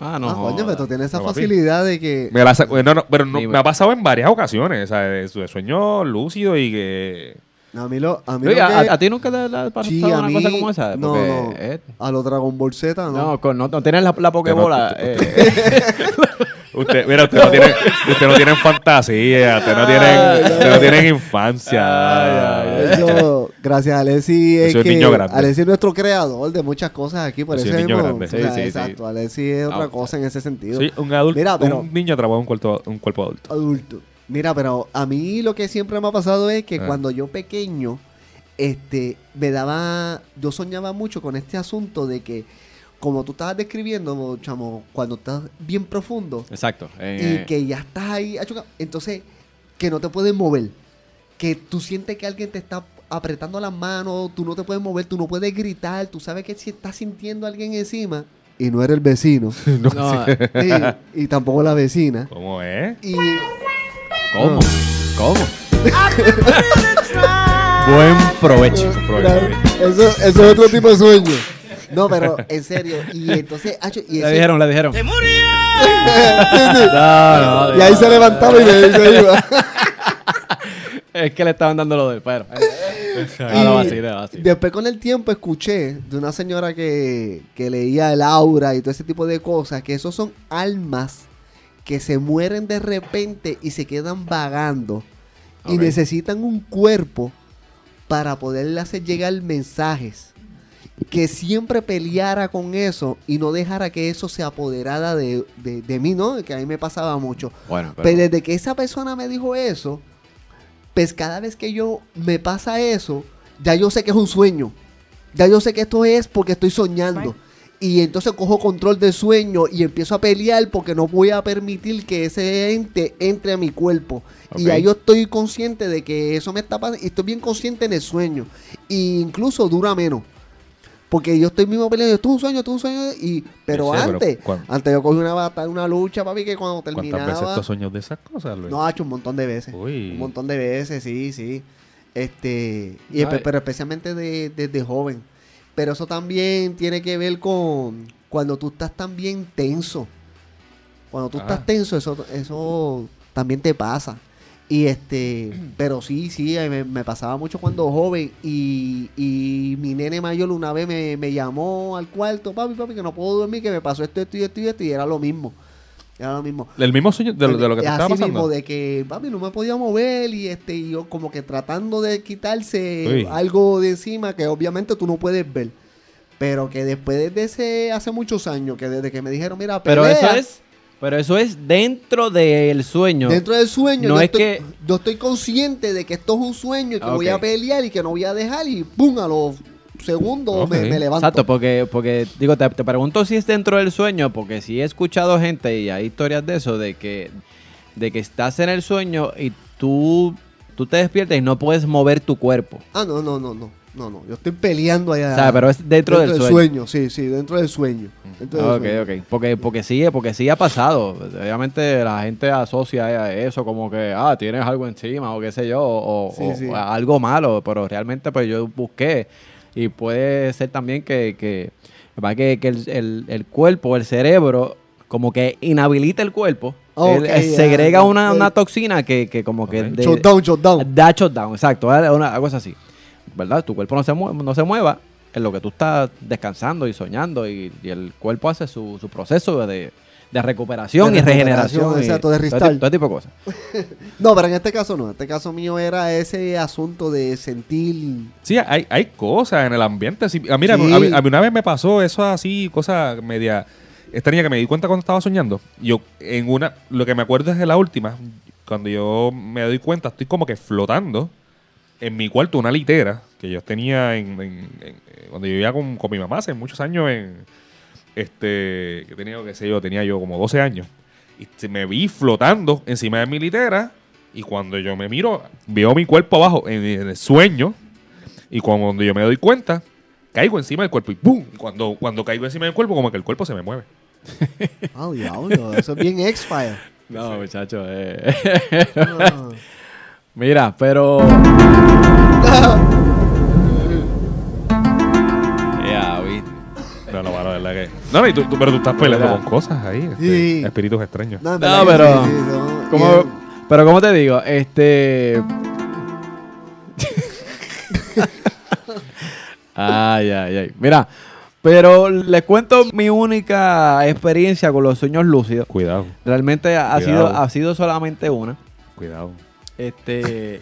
Speaker 5: Ah, no.
Speaker 7: Ah, coño, pero tú tienes esa
Speaker 6: No,
Speaker 7: facilidad de que...
Speaker 6: Me no, no, pero no-
Speaker 5: Sí,
Speaker 6: me ha pasado en varias ocasiones, o sea, de, de sueño lúcido y que...
Speaker 7: A mí lo, a mí lo que...
Speaker 5: ¿a, a ti nunca te, ha pasado
Speaker 7: Sí,
Speaker 5: una
Speaker 7: mí-
Speaker 5: cosa como esa?
Speaker 7: No, no. A los Dragon Ball Z, ¿no?
Speaker 5: no, con- no, no tienes la, la pokebola. eh,
Speaker 6: Usted, mira, usted no tiene, usted no tiene fantasía, usted no tiene, usted no tiene infancia.
Speaker 7: Yo, gracias a Alessi es
Speaker 6: soy un
Speaker 7: que
Speaker 6: niño grande.
Speaker 7: Alessi es nuestro creador de muchas cosas aquí, por eso
Speaker 6: un niño
Speaker 7: mismo,
Speaker 6: grande.
Speaker 7: o sea,
Speaker 5: Sí, sí, sí.
Speaker 7: exacto, Alessi es otra
Speaker 5: Ah,
Speaker 7: cosa en ese sentido.
Speaker 6: Soy un adulto,
Speaker 7: Mira, pero-
Speaker 6: un niño atrapado en un cuerpo, un cuerpo adulto.
Speaker 7: adulto. Mira, pero a mí lo que siempre me ha pasado es que
Speaker 6: Ah.
Speaker 7: cuando yo pequeño, este, me daba, yo soñaba mucho con este asunto de que, como tú estabas describiendo, chamo, cuando estás bien profundo
Speaker 5: Exacto. eh,
Speaker 7: y que ya estás ahí, achuca, entonces que no te puedes mover, que tú sientes que alguien te está apretando las manos, tú no te puedes mover, tú no puedes gritar, tú sabes que si estás sintiendo a alguien encima y no eres el vecino
Speaker 5: no,
Speaker 7: y, y tampoco la vecina
Speaker 6: ¿Cómo es?
Speaker 7: y
Speaker 5: ¿Cómo? ¿Cómo? Buen provecho.
Speaker 7: Eso, eso es otro tipo de sueño. No, pero en serio. Y entonces, acho, y,
Speaker 5: Le
Speaker 7: ese-
Speaker 5: dijeron, le dijeron.
Speaker 7: Sí, sí.
Speaker 5: No, no,
Speaker 7: y ahí se levantaba y le- se iba.
Speaker 5: Es que le estaban dando lo del pero.
Speaker 7: Y
Speaker 5: No, no, así, no, así.
Speaker 7: Después con el tiempo escuché de una señora que, que leía el aura y todo ese tipo de cosas, que esos son almas que se mueren de repente y se quedan vagando y
Speaker 5: Ok.
Speaker 7: necesitan un cuerpo para poderle hacer llegar mensajes. Que siempre peleara con eso y no dejara que eso se apoderara de, de- de mí, ¿no? Que a mí me pasaba mucho.
Speaker 5: Bueno, pero,
Speaker 7: Pero desde que esa persona me dijo eso, pues cada vez que yo me pasa eso, ya yo sé que es un sueño. Ya yo sé que esto es porque estoy soñando. Y entonces cojo control del sueño y empiezo a pelear porque no voy a permitir que ese ente entre a mi cuerpo. Y ahí yo estoy consciente de que eso me está pasando. Y estoy bien consciente en el sueño. Y incluso dura menos. Porque yo estoy mismo peleando, esto es un sueño, esto es un sueño. Y, pero
Speaker 6: sé,
Speaker 7: antes,
Speaker 6: ¿cuán-
Speaker 7: antes yo cogí una batalla, una lucha, papi, que cuando
Speaker 6: ¿Cuántas
Speaker 7: terminaba.
Speaker 6: veces tú soñado de esas cosas, Luis?
Speaker 7: No, ha hecho un montón de veces.
Speaker 6: Uy.
Speaker 7: Un montón de veces, sí, sí. Este, y espe- pero especialmente de- desde joven. Pero eso también tiene que ver con cuando tú estás también tenso. Cuando tú
Speaker 6: Ah.
Speaker 7: estás tenso, eso, eso también te pasa. Y este, pero sí, sí, eh, me, me pasaba mucho cuando joven. Y, y mi nene mayor una vez me, me llamó al cuarto, papi, papi, que no puedo dormir, que me pasó esto, esto y esto y esto, y era lo mismo. Era lo mismo.
Speaker 6: El mismo sueño de, lo- de lo que te
Speaker 7: Así
Speaker 6: estaba pasando.
Speaker 7: mismo, de que papi no me podía mover y este y yo como que tratando de quitarse
Speaker 6: Uy.
Speaker 7: algo de encima que obviamente tú no puedes ver. Pero que después de ese hace muchos años que desde que me dijeron, mira,
Speaker 5: Pero eso es, pero eso es dentro del sueño.
Speaker 7: dentro del sueño,
Speaker 5: No
Speaker 7: yo,
Speaker 5: es
Speaker 7: estoy,
Speaker 5: que-
Speaker 7: yo estoy consciente de que esto es un sueño y que
Speaker 5: Ah,
Speaker 7: voy a pelear y que no voy a dejar y pum, a los segundos me levanto.
Speaker 5: Exacto, porque, porque digo, te, te pregunto si es dentro del sueño, porque sí he escuchado gente y hay historias de eso, de que, de que estás en el sueño y tú, tú te despiertas y no puedes mover tu cuerpo.
Speaker 7: Ah, no, no, no, no. No, no, yo estoy peleando allá.
Speaker 5: O sea, pero es dentro del sueño.
Speaker 7: Sí, sí, dentro del sueño. Dentro del
Speaker 5: Ok,
Speaker 7: sueño.
Speaker 5: ok. Porque, porque sí, porque sí ha pasado. Obviamente la gente asocia eso como que, ah, tienes algo encima o qué sé yo, o, o-
Speaker 7: Sí, sí.
Speaker 5: o algo malo, pero realmente pues yo busqué y puede ser también que, que, que, que el, el- el cuerpo, el cerebro, como que inhabilita el cuerpo,
Speaker 7: Ok,
Speaker 5: él, eh, segrega una, una toxina que, que como que... De-
Speaker 7: Shutdown, shutdown.
Speaker 5: Da shutdown, exacto, una, algo así. ¿Verdad? Tu cuerpo no se, mue- no se mueva en lo que tú estás descansando y soñando y, y el cuerpo hace su, su proceso de, de recuperación
Speaker 7: De
Speaker 5: y regeneración.
Speaker 7: exacto, de restart.
Speaker 5: tipo- Todo tipo de cosas.
Speaker 7: No, pero en este caso no. En este caso mío era ese asunto de sentir.
Speaker 6: Sí, hay, hay cosas en el ambiente. Sí, ah, mira,
Speaker 7: Sí.
Speaker 6: a, mí, a mí una vez me pasó eso así, cosa media extraña que me di cuenta cuando estaba soñando. Yo, en una, lo que me acuerdo es de la última, cuando yo me doy cuenta, estoy como que flotando en mi cuarto, una litera que yo tenía en, en- en- eh, cuando yo vivía con, con mi mamá hace muchos años en este que tenía qué sé yo tenía yo como 12 años y me vi flotando encima de mi litera y cuando yo me miro veo mi cuerpo abajo en, en el sueño y cuando yo me doy cuenta caigo encima del cuerpo y ¡pum! Y cuando, cuando caigo encima del cuerpo como que el cuerpo se me mueve
Speaker 7: Ah, diablo. Eso es bien X-File.
Speaker 5: No, muchachos. eh.
Speaker 7: Ah.
Speaker 5: Mira, pero. Ya, vi.
Speaker 6: no, no, la verdad que no, no, y tú, tú- pero tú estás peleando con cosas ahí este,
Speaker 7: Sí.
Speaker 6: espíritus extraños
Speaker 7: No, en
Speaker 5: No,
Speaker 7: verdad que
Speaker 5: pero-
Speaker 7: sí, sí, son-
Speaker 5: ¿Cómo-
Speaker 7: y,
Speaker 5: pero como te digo, este... ay, ay, ay. Mira, pero les cuento mi única experiencia con los sueños lúcidos.
Speaker 6: cuidado
Speaker 5: Realmente ha
Speaker 6: Cuidado.
Speaker 5: sido, ha sido solamente una.
Speaker 6: cuidado
Speaker 5: Este...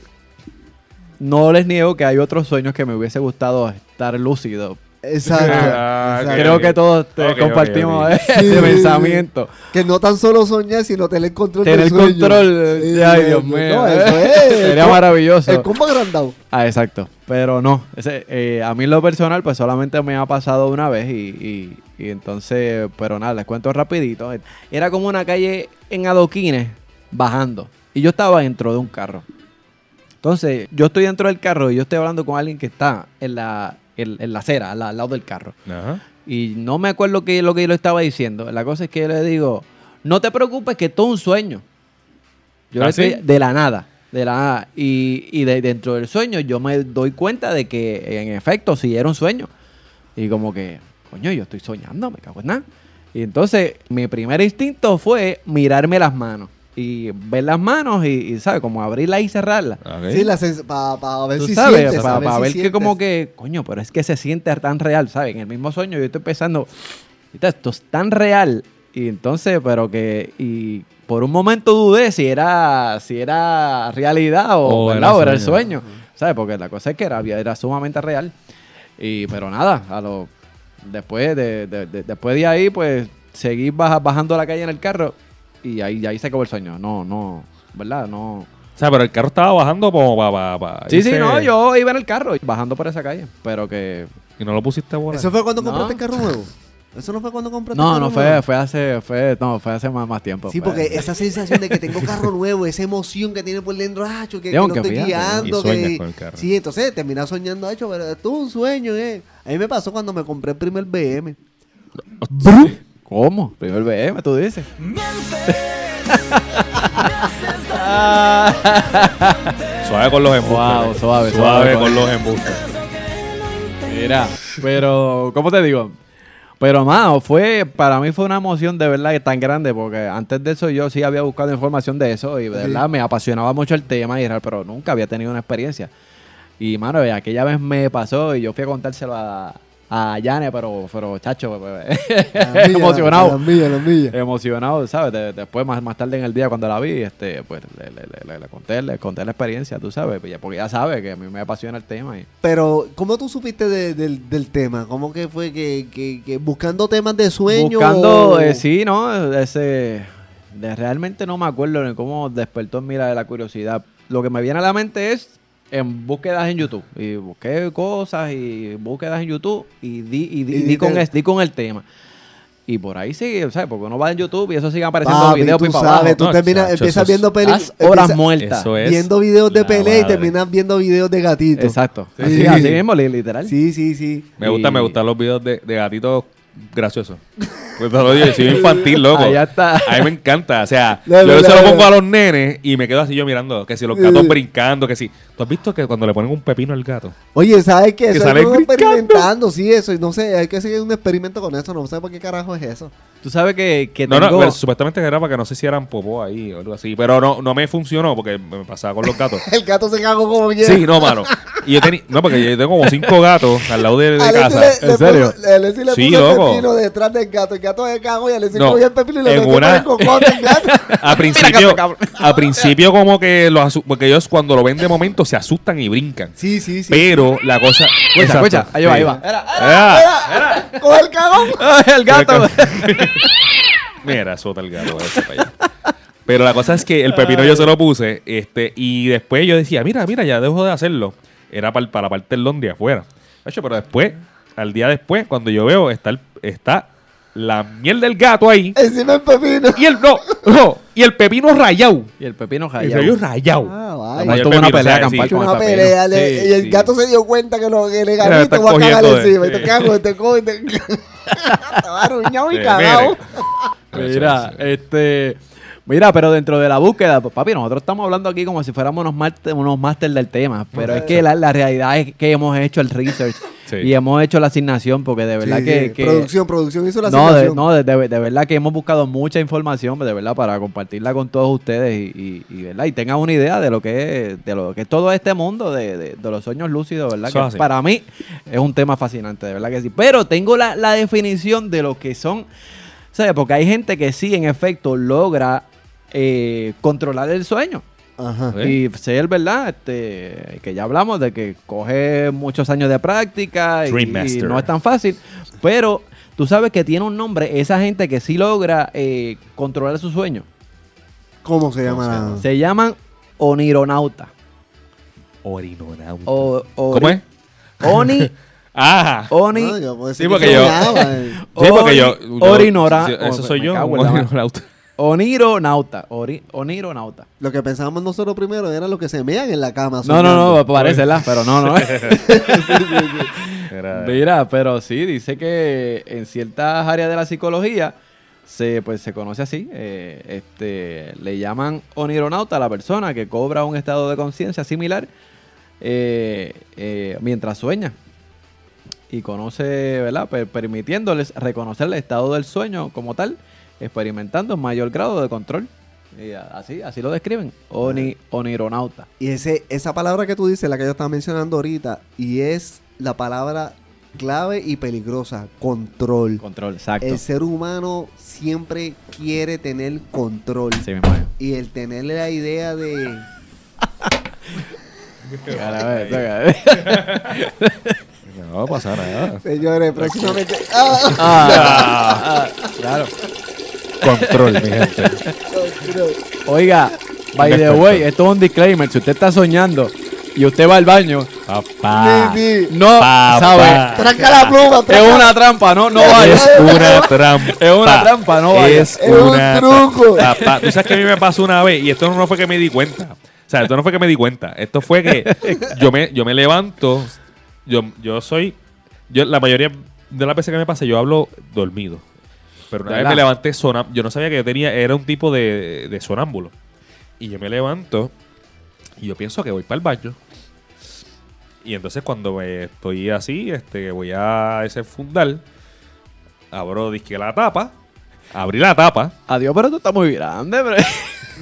Speaker 5: No les niego que hay otros sueños que me hubiese gustado estar lúcido.
Speaker 7: Exacto.
Speaker 6: Ah,
Speaker 7: exacto.
Speaker 5: Creo que todos te- compartimos
Speaker 6: ok.
Speaker 5: ese
Speaker 7: Sí,
Speaker 5: pensamiento.
Speaker 7: Que no tan solo soñar, sino tener control
Speaker 5: Tener
Speaker 7: del sueño.
Speaker 5: control.
Speaker 7: Sí,
Speaker 5: ay, Dios mío.
Speaker 7: No, eso es.
Speaker 5: Sería
Speaker 7: el
Speaker 5: maravilloso.
Speaker 7: El combo agrandado.
Speaker 5: Ah, exacto. Pero no. Ese, eh, a mí en lo personal, pues solamente me ha pasado una vez y, y- y entonces, pero nada, les cuento rapidito. Era como una calle en adoquines bajando y yo estaba dentro de un carro. Entonces, yo estoy dentro del carro y yo estoy hablando con alguien que está en la, en, en la acera, al, al lado del carro.
Speaker 6: Ajá.
Speaker 5: Y no me acuerdo qué lo que yo le estaba diciendo. La cosa es que yo le digo, no te preocupes que esto es un sueño. Yo
Speaker 6: ¿Ah,
Speaker 5: le estoy-
Speaker 6: sí?
Speaker 5: de la nada, de la nada. Y, y de, dentro del sueño yo me doy cuenta de que en efecto sí era un sueño. Y como que, coño, yo estoy soñando, me cago en nada. Y entonces mi primer instinto fue mirarme las manos. Y ver las manos y, y ¿sabes? Como abrirlas y cerrarlas.
Speaker 6: Ok.
Speaker 7: Sí, para ver
Speaker 5: Tú
Speaker 7: si
Speaker 5: sabes,
Speaker 7: sientes.
Speaker 5: para,
Speaker 7: pa'
Speaker 5: ver
Speaker 7: si
Speaker 5: que como que, coño, pero es que se siente tan real, ¿sabes? En el mismo sueño yo estoy pensando, "Ahorita esto es tan real. Y entonces, pero que, y por un momento dudé si era, si era realidad o,
Speaker 6: era
Speaker 5: o era el
Speaker 6: sueño.
Speaker 5: sueño, ¿sabes? Porque la cosa es que era, era sumamente real. Y, pero nada, a lo, después de, de- de- después de ahí, pues, seguí baja- bajando la calle en el carro y ahí, ahí se acabó el sueño. No, no, ¿verdad? No.
Speaker 6: O sea, pero el carro estaba bajando como para...
Speaker 5: Sí, sí, no, yo iba en el carro bajando por esa calle, pero que
Speaker 6: Y no lo pusiste a volar.
Speaker 7: ¿Eso fue cuando
Speaker 5: No.
Speaker 7: compraste el carro nuevo? ¿Eso no fue cuando compraste
Speaker 5: no,
Speaker 7: el carro
Speaker 5: no fue,
Speaker 7: nuevo?
Speaker 5: fue hace, fue, no, fue hace más, más tiempo.
Speaker 7: Sí,
Speaker 5: fue-
Speaker 7: porque esa sensación de que tengo carro nuevo, esa emoción que tiene por dentro, ah, que, que
Speaker 5: que
Speaker 7: estoy
Speaker 5: fíjate,
Speaker 7: guiando.
Speaker 6: y
Speaker 7: que-
Speaker 6: con el carro.
Speaker 7: Sí, entonces terminas soñando, hecho, pero esto es un sueño, eh. A mí me pasó cuando me compré el primer BM.
Speaker 5: ¿Cómo? Primer BM, tú dices.
Speaker 6: Suave con los embustes.
Speaker 5: Wow, suave,
Speaker 6: Suave
Speaker 5: suave
Speaker 6: con
Speaker 5: con-
Speaker 6: los embustes.
Speaker 5: Mira, pero, ¿cómo te digo? Pero, mano, fue, para mí fue una emoción de verdad que tan grande, porque antes de eso yo sí había buscado información de eso y de
Speaker 7: Sí.
Speaker 5: verdad me apasionaba mucho el tema, y pero nunca había tenido una experiencia. Y, mano, aquella vez me pasó y yo fui a contárselo a, a Yane, pero, pero chacho, emocionado. Emocionado, ¿sabes? De- después, más, más tarde en el día, cuando la vi, este, pues le, le- le- le- conté, le conté la experiencia, tú sabes, pues, porque ya sabe que a mí me apasiona el tema. Y,
Speaker 7: Pero, ¿cómo tú supiste de- del, del tema? ¿Cómo que fue que, que- que buscando temas de sueño?
Speaker 5: Buscando,
Speaker 7: o-
Speaker 5: eh, sí, ¿no? Ese, de, realmente no me acuerdo de cómo despertó en mí la, la curiosidad. Lo que me viene a la mente es en búsquedas en YouTube. Y busqué cosas y búsquedas en YouTube y di, y di,
Speaker 7: Y
Speaker 5: di
Speaker 7: diste-
Speaker 5: con, es- di con el tema. Y por ahí sigue, ¿sabes? Porque uno va en YouTube y eso sigue apareciendo
Speaker 7: Papi,
Speaker 5: videos
Speaker 7: tú
Speaker 5: pipa
Speaker 7: sabes,
Speaker 5: abajo.
Speaker 7: tú
Speaker 6: No,
Speaker 7: terminas,
Speaker 6: chacho,
Speaker 7: empiezas viendo
Speaker 5: Las
Speaker 7: películas.
Speaker 5: horas muertas.
Speaker 6: Eso es
Speaker 7: Viendo videos de pelea y terminas viendo videos de gatitos.
Speaker 5: Exacto.
Speaker 7: Sí.
Speaker 5: Así, así mismo, li- literal.
Speaker 7: Sí, sí, sí.
Speaker 6: Me gusta, me gustan los videos de, de gatitos graciosos. Pues te lo digo, yo soy infantil, loco.
Speaker 5: Allá está.
Speaker 6: A mí me encanta. O sea,
Speaker 7: La
Speaker 6: yo se lo pongo a los nenes y me quedo así yo mirando. Que si los gatos brincando, que si. ¿Tú has visto que cuando le ponen un pepino al gato?
Speaker 7: Oye, ¿sabes qué?
Speaker 6: Que
Speaker 7: Eso
Speaker 6: sale
Speaker 7: es
Speaker 6: brincando.
Speaker 7: experimentando, sí, eso. y No sé, hay que hacer un experimento con eso. No sé por qué carajo es eso.
Speaker 5: Tú sabes que, que
Speaker 6: No,
Speaker 5: tengo...
Speaker 6: no, pero supuestamente era para que no sé si eran popó ahí o algo así. Pero no, no me funcionó porque me pasaba con los gatos.
Speaker 7: El gato se cagó como quiera.
Speaker 6: Sí, no, mano. Y yo tenía. No, porque yo tengo como cinco gatos al lado de, de
Speaker 7: Alexi
Speaker 6: casa.
Speaker 7: le- le
Speaker 5: ¿En serio?
Speaker 7: puso- Alexi le
Speaker 6: Sí,
Speaker 7: puso el
Speaker 6: loco.
Speaker 7: pepino detrás del gato. El gato se cagó y Alexi
Speaker 6: No,
Speaker 7: cogió el pepino y le
Speaker 6: en
Speaker 7: metió
Speaker 6: una-
Speaker 7: el cocón del gato.
Speaker 6: A principio, a principio como que los asu- porque ellos cuando lo ven de momento se asustan y brincan.
Speaker 7: Sí, sí, sí.
Speaker 6: Pero la cosa.
Speaker 5: Escucha, escucha, ahí va, ahí va.
Speaker 6: Era-
Speaker 7: Coge el cagón.
Speaker 5: el gato.
Speaker 6: Mira, sota el gato. ese para allá. Pero la cosa es que el pepino yo se lo puse este y después yo decía, mira, mira, ya dejo de hacerlo. Era para, para la parte del Londres afuera. Hacho, Pero después, al día después, cuando yo veo, está, el- está la miel del gato ahí.
Speaker 7: Encima el pepino.
Speaker 6: Y el, no, no, y el pepino rayado.
Speaker 5: y el pepino
Speaker 6: Y
Speaker 5: rayado.
Speaker 6: se vio rayado.
Speaker 7: Ah, vaya.
Speaker 5: Tuvo
Speaker 6: el
Speaker 5: una pelea campal
Speaker 6: sí.
Speaker 5: con
Speaker 7: Una
Speaker 5: el
Speaker 7: pelea. le-
Speaker 6: Sí,
Speaker 7: y el
Speaker 6: sí.
Speaker 7: gato se dio cuenta que, lo, que le y
Speaker 6: está
Speaker 7: te va a cagar encima. Y te cago, te cojo y te... Estaba arruñado y cagado.
Speaker 5: Mira, este. Mira, pero dentro de la búsqueda, pues, papi, nosotros estamos hablando aquí como si fuéramos unos máster, unos máster del tema, pero es que la, la realidad es que hemos hecho el research
Speaker 6: Sí.
Speaker 5: y hemos hecho la asignación, porque de verdad
Speaker 7: Sí,
Speaker 5: que,
Speaker 7: sí.
Speaker 5: que-
Speaker 7: Producción, producción hizo la
Speaker 5: no, de,
Speaker 7: asignación.
Speaker 5: no de, de- de verdad que hemos buscado mucha información, de verdad, para compartirla con todos ustedes y, y, y, ¿verdad? y tengan una idea de lo que es, de lo que es todo este mundo de, los sueños lúcidos, ¿verdad?
Speaker 6: Eso
Speaker 5: Que para mí es un tema fascinante, de verdad que sí. Pero tengo la, la definición de lo que son, ¿sabes? Porque hay gente que sí, en efecto, logra eh, controlar el sueño.
Speaker 7: Ajá.
Speaker 6: ¿Eh?
Speaker 5: Y ser verdad, este, que ya hablamos de que coge muchos años de práctica y, no es tan fácil, pero tú sabes que tiene un nombre esa gente que sí logra eh, controlar su sueño.
Speaker 7: ¿Cómo se llama?
Speaker 6: se llama?
Speaker 5: Se llaman onironauta.
Speaker 6: Orinonauta.
Speaker 5: O, ori-
Speaker 6: ¿Cómo es?
Speaker 5: Oni,
Speaker 6: Ajá.
Speaker 5: oni,
Speaker 7: decir
Speaker 6: Sí,
Speaker 7: que
Speaker 6: porque yo-
Speaker 7: eh.
Speaker 6: Sí, porque yo.
Speaker 5: Ori-
Speaker 6: yo-
Speaker 5: orinora-
Speaker 6: sí,
Speaker 5: oh,
Speaker 6: Eso soy yo. orinonauta.
Speaker 5: Onironauta. Ori- onironauta.
Speaker 7: Lo que pensábamos nosotros primero era lo que se mean en la cama.
Speaker 5: No, no, no, parece la, pero no, no.
Speaker 6: Era-
Speaker 5: Mira, pero sí, dice que en ciertas áreas de la psicología se, pues, se conoce así. eh, este, le llaman onironauta a la persona que cobra un estado de conciencia similar eh, eh, mientras sueña. Y conoce, ¿verdad? Per- permitiéndoles reconocer el estado del sueño como tal, experimentando un mayor grado de control. Y así, así lo describen. Oni, onironauta.
Speaker 7: Y ese, esa palabra que tú dices, la que yo estaba mencionando ahorita, y es la palabra clave y peligrosa, control.
Speaker 5: Control, exacto.
Speaker 7: El ser humano siempre quiere tener control.
Speaker 5: Sí, es.
Speaker 7: Y el tener la idea de...
Speaker 6: No va a pasar nada.
Speaker 7: Señores, próximamente... ¡Ah!
Speaker 5: Ah, ah, claro.
Speaker 6: Control, mi gente.
Speaker 5: Oiga, by the way, esto es un disclaimer. Si usted está soñando y usted va al baño,
Speaker 6: Papá.
Speaker 7: Sí, sí.
Speaker 5: no
Speaker 6: Papá.
Speaker 5: sabe.
Speaker 7: Tranca la pluma,
Speaker 5: Es una trampa, no, no vaya.
Speaker 6: Es una trampa.
Speaker 5: Es una trampa, no vaya.
Speaker 6: Es,
Speaker 7: Es un truco.
Speaker 6: Papá, tú sabes que a mí me pasó una vez y esto no fue que me di cuenta. O sea, esto no fue que me di cuenta. Esto fue que yo me, yo me levanto. Yo, yo soy. Yo, la mayoría de las veces que me pasa, yo hablo dormido. Pero una vez me levanté sonámbulo. Yo no sabía que yo tenía. Era un tipo de, de sonámbulo. Y yo me levanto y yo pienso que voy para el baño. Y entonces cuando me estoy así, este, voy a ese fundal, abro disque la tapa, abrí la tapa,
Speaker 5: Adiós, pero tú estás muy grande, pero...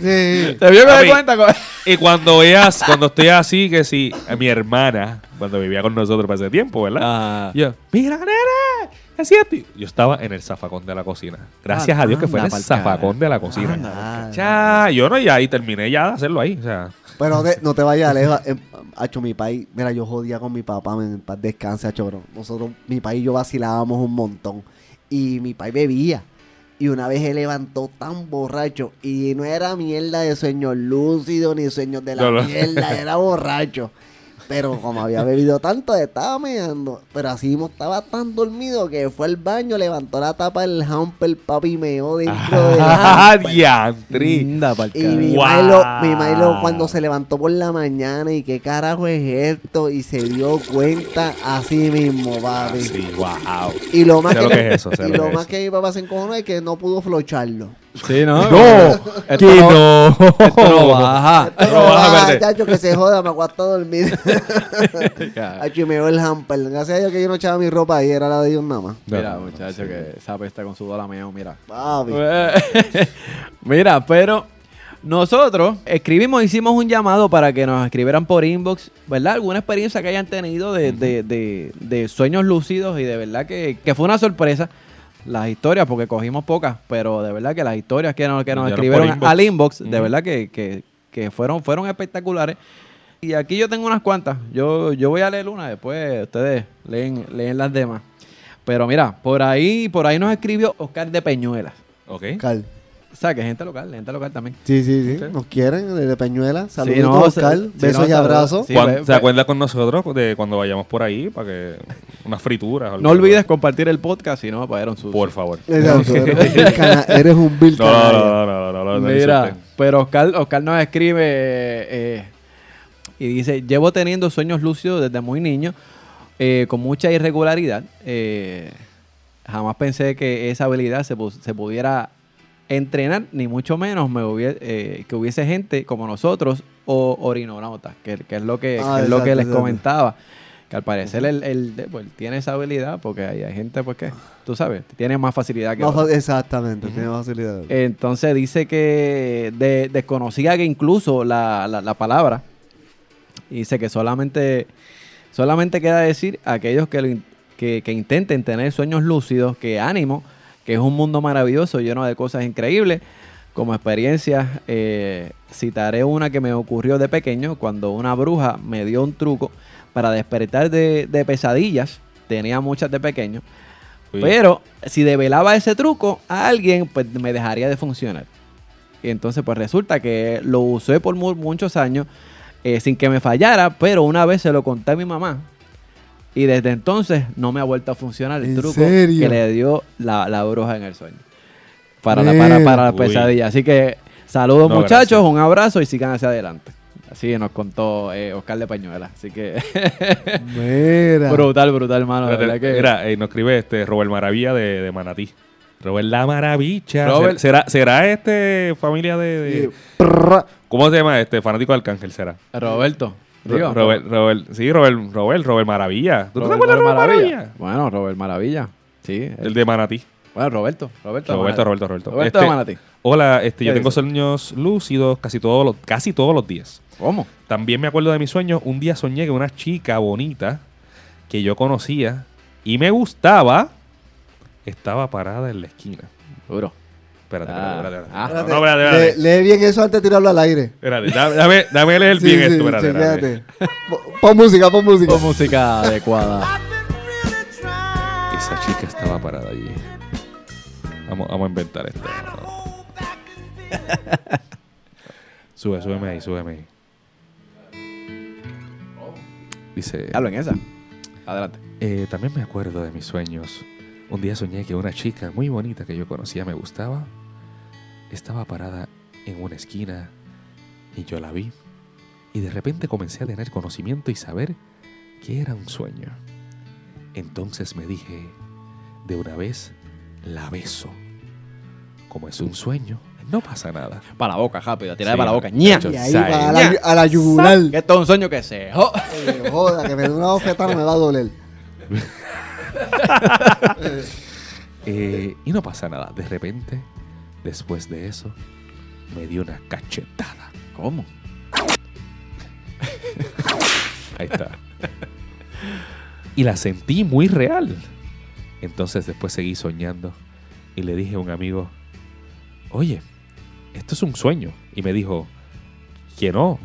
Speaker 7: Sí.
Speaker 5: ¿Te vio que me cuenta? con-
Speaker 6: y cuando veas, cuando estoy así, que si mi hermana, cuando vivía con nosotros para ese tiempo, ¿verdad?
Speaker 5: Ah.
Speaker 6: Yo, mira, nena, Yo estaba en el zafacón de la cocina. Gracias a Dios que fue en el zafacón de la cocina.
Speaker 7: Anda.
Speaker 6: Cha, yo no, ya, y terminé ya de hacerlo ahí. O sea,
Speaker 7: Pero no te, no te vayas lejos. Eh, Hacho, mi país, mira, yo jodía con mi papá, me, en paz descanse, hacho. Nosotros, mi país y yo vacilábamos un montón. Y mi país bebía. Y una vez se levantó tan borracho. Y no era mierda de sueños lúcidos ni sueños de la
Speaker 6: No, no.
Speaker 7: mierda, era borracho. Pero como había bebido tanto, estaba meando. Pero así mismo estaba tan dormido que fue al baño, levantó la tapa del hamper, papi, meó dentro del
Speaker 6: ¡Ah, diantri!
Speaker 5: Pa'l
Speaker 7: Y mi
Speaker 6: Wow.
Speaker 7: Milo, mi Milo cuando se levantó por la mañana y qué carajo es esto y se dio cuenta así mismo, papi.
Speaker 6: Sí, wow.
Speaker 7: Y lo más que,
Speaker 6: lo que es eso, sé
Speaker 7: y
Speaker 6: lo
Speaker 7: lo
Speaker 6: que
Speaker 7: más
Speaker 6: es.
Speaker 7: que mi papá se encojonó es que no pudo flocharlo.
Speaker 5: Sí, ¿no?
Speaker 6: ¡No!
Speaker 5: Esto
Speaker 6: ¡Que no!
Speaker 5: Esto no baja.
Speaker 7: Ah,
Speaker 6: ver.
Speaker 7: chacho, que se joda, me acuesto a dormir. Hacho, y me dio el hamper. Gracias a Dios que yo no echaba mi ropa ahí, era la de ellos nada más.
Speaker 5: Mira, muchacho, que esa pesta con su dolameo, mira.
Speaker 7: Papi.
Speaker 5: Mira, pero nosotros escribimos, hicimos un llamado para que nos escribieran por inbox, ¿verdad? Alguna experiencia que hayan tenido de, de- de- de sueños lúcidos y de verdad que, que fue una sorpresa. Las historias, porque cogimos pocas, pero de verdad que las historias que nos, que nos escribieron
Speaker 6: inbox.
Speaker 5: al inbox, de verdad que, que- que fueron, fueron espectaculares. Y aquí yo tengo unas cuantas. Yo, yo voy a leer una, después ustedes leen, leen las demás. Pero mira, por ahí, por ahí nos escribió Oscar de Peñuelas.
Speaker 6: Ok.
Speaker 7: Oscar.
Speaker 5: O sea, que gente local, gente local también.
Speaker 7: Sí, sí, sí. Nos quieren desde Peñuela. Saludos,
Speaker 5: no,
Speaker 7: Oscar.
Speaker 5: sí,
Speaker 7: Besos
Speaker 5: no,
Speaker 7: y abrazos.
Speaker 5: Sí,
Speaker 6: ¿Se acuerda con nosotros de cuando vayamos por ahí para que unas frituras?
Speaker 5: No olvides compartir el podcast, si no me pagaron sus.
Speaker 6: Por favor.
Speaker 7: Exacto, eres un vil cana- eres un vil
Speaker 6: No, no,
Speaker 7: canalla.
Speaker 6: no, no, no, no, no, no
Speaker 5: Mira, pero Oscar, Oscar nos escribe eh, y dice: Llevo teniendo sueños lúcidos desde muy niño, eh, con mucha irregularidad. Eh, jamás pensé que esa habilidad se, se pudiera entrenar, ni mucho menos me hubie- eh, que hubiese gente como nosotros o orinonautas, que, que es lo que,
Speaker 7: Ah,
Speaker 5: que es lo que
Speaker 7: exacto,
Speaker 5: les comentaba. Que al parecer él, él, pues, tiene esa habilidad porque hay, hay gente, pues que, tú sabes, tiene más facilidad que
Speaker 7: Más fa- exactamente, tiene facilidad.
Speaker 5: Entonces dice que de- desconocía que incluso la, la- la palabra. Dice que solamente, solamente queda decir a aquellos que, lo in- que, que intenten tener sueños lúcidos, que ánimo, que es un mundo maravilloso, lleno de cosas increíbles. Como experiencia, eh, citaré una que me ocurrió de pequeño cuando una bruja me dio un truco para despertar de, de pesadillas. Tenía muchas de pequeño.
Speaker 6: Uy.
Speaker 5: Pero si develaba ese truco a alguien, pues me dejaría de funcionar. Y entonces, pues resulta que lo usé por mu- muchos años eh, sin que me fallara, pero una vez se lo conté a mi mamá. Y desde entonces no me ha vuelto a funcionar el
Speaker 7: ¿En
Speaker 5: truco
Speaker 7: serio?
Speaker 5: que le dio la, la bruja en el sueño. Para la, para, para la pesadilla. Así que saludos
Speaker 6: No,
Speaker 5: muchachos,
Speaker 6: gracias.
Speaker 5: un abrazo y sigan hacia adelante. Así nos contó eh, Oscar de Pañuela. Así que
Speaker 7: Mira.
Speaker 5: brutal, brutal, hermano. que-
Speaker 6: Mira, eh, nos escribe este Robert Maravilla de, de Manatí. Robert La Maravilla.
Speaker 5: Robert-
Speaker 6: ¿Será, será este familia de. ¿Cómo se llama este? Fanático de Arcángel será.
Speaker 5: Roberto. Digo,
Speaker 6: Robert, Robert, sí, Robert, Robert, Robert Maravilla. ¿Tú te
Speaker 5: Robert-
Speaker 6: acuerdas de
Speaker 5: Robert
Speaker 6: Maravilla?
Speaker 5: Bueno, Robert Maravilla. Sí.
Speaker 6: El de Manatí.
Speaker 5: Bueno, Roberto. Roberto,
Speaker 6: Roberto. Roberto, Roberto.
Speaker 5: Roberto
Speaker 6: Este,
Speaker 5: de Manatí.
Speaker 6: Hola, este, yo
Speaker 5: ¿Qué
Speaker 6: tengo
Speaker 5: dice?
Speaker 6: sueños lúcidos casi todos los, casi todos los días.
Speaker 5: ¿Cómo?
Speaker 6: También me acuerdo de mis sueños. Un día soñé que una chica bonita que yo conocía y me gustaba estaba parada en la esquina.
Speaker 5: Duro.
Speaker 6: Espérate,
Speaker 5: Ah.
Speaker 6: espérate, espérate.
Speaker 5: Ah.
Speaker 6: No,
Speaker 7: Espérate,
Speaker 6: no, espérate,
Speaker 7: lee-
Speaker 6: espérate.
Speaker 7: Lee bien eso antes de tirarlo al aire.
Speaker 6: Espérate, dame, dame, leer
Speaker 7: Sí,
Speaker 6: bien
Speaker 7: sí,
Speaker 6: esto. Espérate.
Speaker 7: Pon- Pon música, pon música.
Speaker 5: Con música adecuada.
Speaker 6: Esa chica estaba parada allí. Vamos, vamos a inventar esto. Sube, súbeme ahí, súbeme ahí. Dice,
Speaker 5: Hablo en esa. Adelante.
Speaker 6: eh, también me acuerdo de mis sueños. Un día soñé que una chica muy bonita que yo conocía me gustaba. Estaba parada en una esquina y yo la vi. Y de repente comencé a tener conocimiento y saber que era un sueño. Entonces me dije, de una vez, la beso. Como es un sueño, no pasa nada.
Speaker 5: Para la boca, rápido. Tirar
Speaker 6: Sí,
Speaker 5: para la boca. ¡Ña!
Speaker 7: Y ahí
Speaker 6: Sae,
Speaker 7: va a la, a la yugular.
Speaker 5: Que esto es un sueño que se...
Speaker 7: Oye, Joda, que me dé una bofetada me va a doler.
Speaker 6: Eh, y no pasa nada. De repente, después de eso, me dio una cachetada.
Speaker 5: ¿Cómo?
Speaker 6: Ahí está. Y la sentí muy real. Entonces después seguí soñando y le dije a un amigo, oye, esto es un sueño. Y me dijo, que no.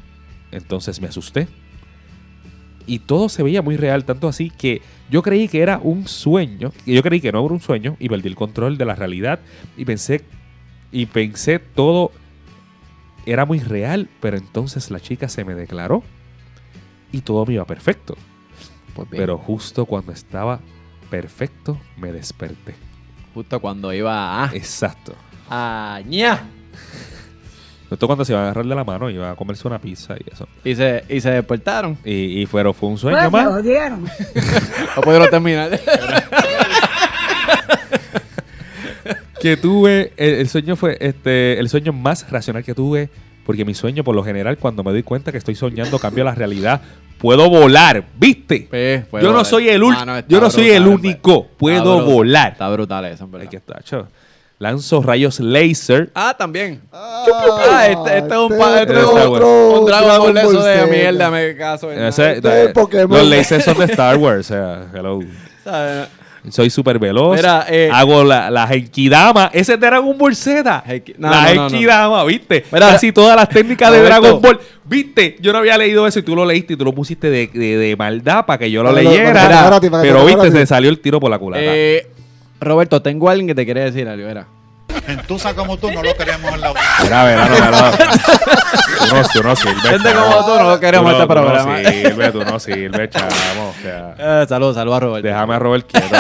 Speaker 6: Entonces me asusté. Y todo se veía muy real, tanto así que yo creí que era un sueño, yo creí que no era un sueño, y perdí el control de la realidad, y pensé, y pensé todo era muy real, pero entonces la chica se me declaró, y todo me iba perfecto.
Speaker 5: Pues.
Speaker 6: Pero justo cuando estaba perfecto, me desperté.
Speaker 5: Justo cuando iba a...
Speaker 6: Exacto.
Speaker 5: a ña.
Speaker 6: Justo cuando se iba a agarrar de la mano, iba a comerse una pizza y eso.
Speaker 5: Y se, y se despertaron.
Speaker 6: Y, y fueron, fue un sueño más.
Speaker 5: No pudieron terminar.
Speaker 6: que tuve, el, el sueño fue este, el sueño más racional que tuve, porque mi sueño, por lo general, cuando me doy cuenta que estoy soñando, cambio la realidad. Puedo volar, ¿viste?
Speaker 5: Pues,
Speaker 6: yo no
Speaker 5: volar.
Speaker 6: soy el
Speaker 5: está
Speaker 6: yo no soy el único,
Speaker 5: está
Speaker 6: puedo
Speaker 5: brutal.
Speaker 6: volar.
Speaker 5: Está brutal eso, en verdad.
Speaker 6: Aquí está, chavo. Lanzo rayos laser.
Speaker 5: Ah, también.
Speaker 7: Ah,
Speaker 5: Ah, este, este es un, pa- este es
Speaker 6: bueno.
Speaker 5: un Dragon Ball de eso de
Speaker 7: Z.
Speaker 5: mierda, me caso. en
Speaker 6: Ese-
Speaker 5: nada.
Speaker 7: Este es Pokémon.
Speaker 6: los lasers son de Star Wars. o sea, hello.
Speaker 5: ¿Sabes?
Speaker 6: Soy súper veloz.
Speaker 5: Mira, eh,
Speaker 6: hago la, la Genkidama. Ese es de Dragon Ball Z.
Speaker 5: Genki- no,
Speaker 6: la
Speaker 5: no, no,
Speaker 6: ¿viste?
Speaker 5: Mira,
Speaker 6: Casi todas las técnicas de. Dragon Ball. ¿Viste? Yo no había leído eso y tú lo leíste y tú lo pusiste de, de- de maldad para que yo lo leyera. pero
Speaker 7: te
Speaker 6: viste, se salió el tiro por la culata.
Speaker 5: Eh, Roberto, tengo alguien que te quiere decir algo. Era.
Speaker 2: Gentuza como tú no lo queremos en la
Speaker 6: Mira, verá, no, verá. Tú no, tú no sirves.
Speaker 5: Gente como tú no lo queremos
Speaker 6: Tú
Speaker 5: en este
Speaker 6: tú
Speaker 5: programa.
Speaker 6: No sirve, tú no sirves, sea,
Speaker 5: Eh, saludos, saludos a Roberto.
Speaker 6: déjame a Robert quieto.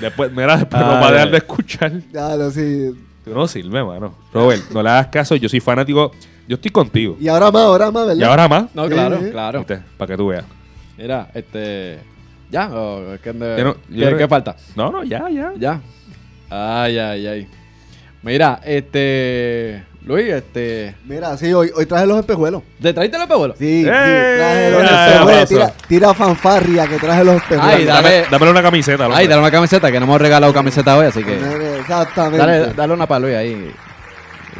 Speaker 6: Después, mira, después nos va a dejar de escuchar.
Speaker 7: Lo sí.
Speaker 6: Tú no sirves, mano. Robert, no le hagas caso. Yo soy fanático. Yo estoy contigo.
Speaker 7: Y ahora más, ahora más, ¿verdad?
Speaker 6: Y ahora más.
Speaker 5: No, claro,
Speaker 7: Sí.
Speaker 5: claro.
Speaker 6: ¿viste? Para que tú veas.
Speaker 5: Mira, este. ¿Ya? ¿O es que ande-
Speaker 6: Yo no-
Speaker 5: ¿Qué, qué falta?
Speaker 6: No, no, ya, ya.
Speaker 5: Ya. Ay, ay, ay. Mira, este. Luis, este.
Speaker 7: Mira, sí, hoy, hoy traje los espejuelos.
Speaker 5: ¿Te traiste los pebuelos?
Speaker 7: Sí, sí,
Speaker 6: ¡Eh!
Speaker 7: traje los espejuelos. Tira, tira fanfarria que traje los espejuelos.
Speaker 5: Ay.
Speaker 6: Dame, dámele una camiseta.
Speaker 5: Ay,
Speaker 6: hombre.
Speaker 5: dale una camiseta, que no hemos regalado camiseta hoy, así que.
Speaker 7: Exactamente.
Speaker 5: Dale, dale una para Luis ahí.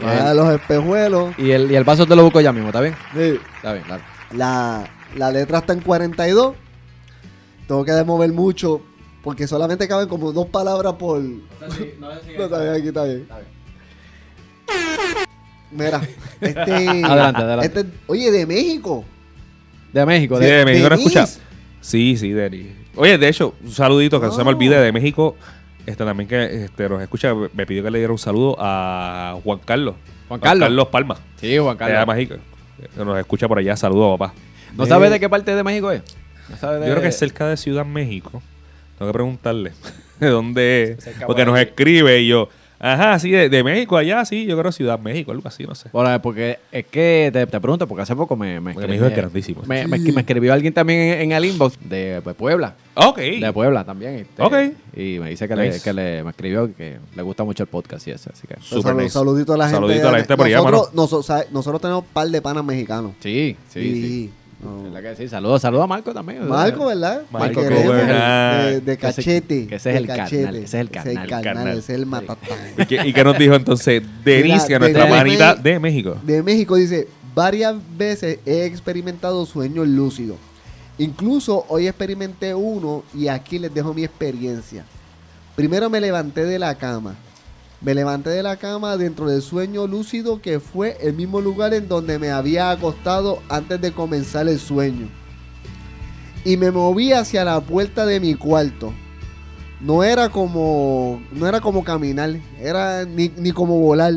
Speaker 7: Traje los espejuelos.
Speaker 5: y, el, y el vaso te lo busco ya mismo, ¿está bien?
Speaker 7: Sí.
Speaker 5: Está bien, dale.
Speaker 7: La, la letra está en 42. Tengo que mover mucho porque solamente caben como dos palabras por... No, está bien, aquí está bien. Mira, este...
Speaker 5: Adelante, adelante.
Speaker 7: este- oye, de México.
Speaker 5: De México,
Speaker 6: Sí,
Speaker 5: de,
Speaker 6: de México no. Sí, sí, Denis. Oye, de hecho, un saludito que no se me olvide de México. Este también que este, nos escucha, me pidió que le diera un saludo a Juan Carlos.
Speaker 5: Juan Carlos.
Speaker 6: Palma.
Speaker 5: Sí, Juan
Speaker 6: de
Speaker 5: Carlos.
Speaker 6: México. Que nos escucha por allá. Saludos, papá.
Speaker 5: ¿No sabes de qué parte de México es? ¿No sabes de-
Speaker 6: Yo creo que es cerca de Ciudad México. Tengo que preguntarle de dónde es. Porque
Speaker 5: por
Speaker 6: nos escribe y yo, ajá, sí, de, de México allá, sí, yo creo Ciudad México, algo así, no sé.
Speaker 5: Bueno, porque es que te, te pregunto, porque hace poco me, me, escribió-
Speaker 6: México es grandísimo.
Speaker 5: me, me- me escribió alguien también en, en el inbox de, de Puebla.
Speaker 6: Ok.
Speaker 5: De Puebla también. este,
Speaker 6: Ok.
Speaker 5: Y me dice que, le, que le, me escribió que le gusta mucho el podcast y eso. Así que.
Speaker 6: Super
Speaker 7: Salud-
Speaker 6: nice.
Speaker 7: Saludito a la gente.
Speaker 6: Saludito a la gente por allá,
Speaker 7: nosotros, nosotros tenemos un par de panas mexicanos.
Speaker 5: Sí, sí, sí.
Speaker 7: No.
Speaker 5: ¿Verdad que sí? Saludos, saludos a Marco también.
Speaker 7: Marco, ¿verdad?
Speaker 6: Marco. Bernal.
Speaker 7: De, de
Speaker 5: Que ese-
Speaker 7: cachete.
Speaker 5: que ese es el carnal,
Speaker 7: cachete.
Speaker 5: ese es el carnal.
Speaker 7: Ese es el
Speaker 6: Carnal.
Speaker 7: carnal, ese es el matatán.
Speaker 6: ¿Y qué, y qué nos dijo entonces Denis,
Speaker 7: Mira,
Speaker 6: que nuestra
Speaker 7: de-
Speaker 6: manita
Speaker 7: de-
Speaker 6: de México?
Speaker 7: de México dice, varias veces he experimentado sueños lúcidos. Incluso hoy experimenté uno y aquí les dejo mi experiencia. Primero me levanté de la cama. Me levanté de la cama dentro del sueño lúcido que fue el mismo lugar en donde me había acostado antes de comenzar el sueño. Y me moví hacia la puerta de mi cuarto. No era como no era como caminar, era ni, ni como volar.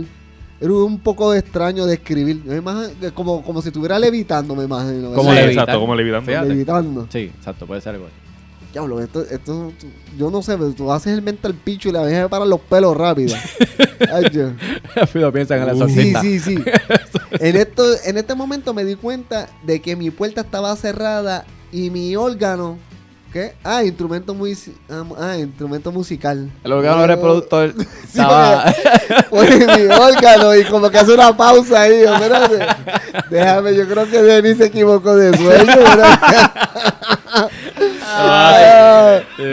Speaker 7: Era un poco extraño de escribir. Como, como si estuviera levitando, me imagino.
Speaker 5: Como levitar.
Speaker 6: exacto, como levitando.
Speaker 5: Fíjate.
Speaker 7: Levitando.
Speaker 5: Sí, exacto, puede ser algo.
Speaker 7: Diablo, esto, esto, yo no sé, pero tú haces el mental picho y la dejas parar los pelos rápido. Ay, yo.
Speaker 5: Rápido piensan en la
Speaker 7: Sí,
Speaker 5: sorcita.
Speaker 7: sí, sí. en, esto, en este momento me di cuenta de que mi puerta estaba cerrada y mi órgano. ¿Qué? Ah, instrumento muy. Ah, instrumento musical.
Speaker 5: El órgano reproductor
Speaker 7: Sí,
Speaker 5: estaba.
Speaker 7: Mi órgano y como que hace una pausa ahí. Espérate. Déjame, yo creo que Denis se equivocó de sueño. ¿verdad? Ah, no,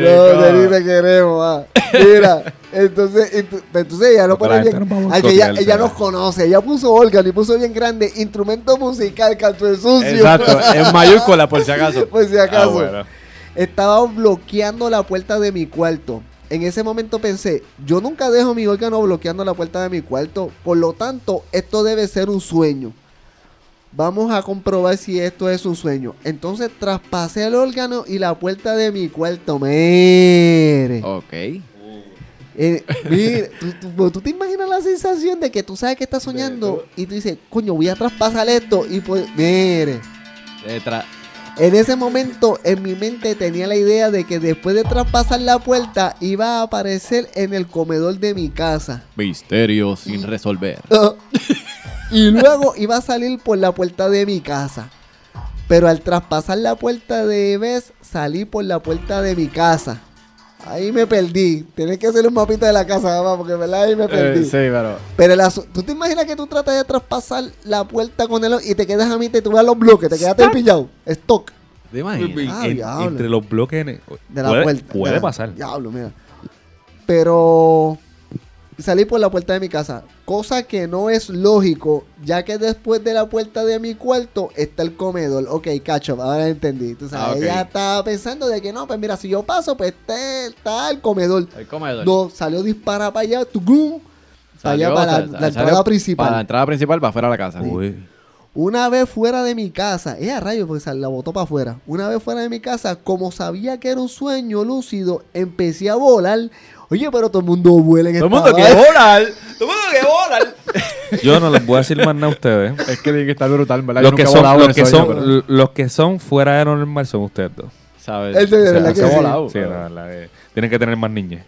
Speaker 7: Denis, te queremos. ah. Mira, entonces, ent- entonces ella
Speaker 6: la
Speaker 7: pone bien.
Speaker 6: no va a
Speaker 7: Ay, que ella, nos conoce. Ella puso órgano y puso bien grande instrumento musical, canto de sucio.
Speaker 5: Exacto, en mayúscula por si acaso.
Speaker 7: Por si acaso.
Speaker 6: Ah, bueno.
Speaker 7: Estaba bloqueando la puerta de mi cuarto. En ese momento pensé, yo nunca dejo mi órgano bloqueando la puerta de mi cuarto. Por lo tanto, esto debe ser un sueño. Vamos a comprobar si esto es un sueño. Entonces traspasé el órgano y la puerta de mi cuarto. Mire.
Speaker 5: Ok.
Speaker 7: Eh, mire, ¿tú, tú, tú te imaginas la sensación de que tú sabes que estás soñando y tú dices, coño, voy a traspasar esto y pues, mire.
Speaker 5: Detrás.
Speaker 7: En ese momento en mi mente tenía la idea de que después de traspasar la puerta iba a aparecer en el comedor de mi casa.
Speaker 5: Misterio sin resolver.
Speaker 7: y luego iba a salir por la puerta de mi casa. Pero al traspasar la puerta de Bess, salí por la puerta de mi casa. Ahí me perdí. Tienes que hacer un mapita de la casa, mamá, porque verdad ahí me perdí.
Speaker 5: Eh, sí, pero.
Speaker 7: Pero el ¿tú te imaginas que tú tratas de traspasar la puerta con él y te quedas a mí y tú ves los bloques, te quedaste pillado? Stock.
Speaker 5: ¿Te imaginas?
Speaker 7: Ah,
Speaker 6: En- entre los bloques en-
Speaker 7: De la
Speaker 6: puede,
Speaker 7: puerta.
Speaker 6: puede pasar.
Speaker 7: Diablo, mira. Pero salí por la puerta de mi casa. Cosa que no es lógico, ya que después de la puerta de mi cuarto está el comedor. Ok, cacho, ahora entendí. Tú sabes,
Speaker 5: Ah,
Speaker 7: ella estaba pensando de que no, pues mira, si yo paso, pues está, está el comedor.
Speaker 5: El comedor.
Speaker 7: No, salió dispara para allá, para allá,
Speaker 5: Salió,
Speaker 7: para la,
Speaker 5: sal-
Speaker 7: la entrada principal.
Speaker 5: Para la entrada principal, para afuera de la casa.
Speaker 6: Uy.
Speaker 7: Una vez fuera de mi casa, eh, a rayo, porque la botó para afuera. Una vez fuera de mi casa, como sabía que era un sueño lúcido, empecé a volar. Oye, pero todo el mundo vuela en
Speaker 5: Todo el mundo quiere volar. Todo el mundo quiere volar.
Speaker 6: Yo no les voy a decir más nada a ustedes.
Speaker 5: Es que tiene que estar brutal, ¿verdad?
Speaker 6: Los que, son, los, que
Speaker 5: sueño,
Speaker 6: son,
Speaker 5: pero-
Speaker 6: los que son fuera de normal son ustedes dos.
Speaker 5: ¿Sabes?
Speaker 7: El de-
Speaker 5: O sea,
Speaker 7: verdad que
Speaker 5: se ha
Speaker 7: sí.
Speaker 5: volado.
Speaker 6: Sí, no, la de- tienen que tener más niñez.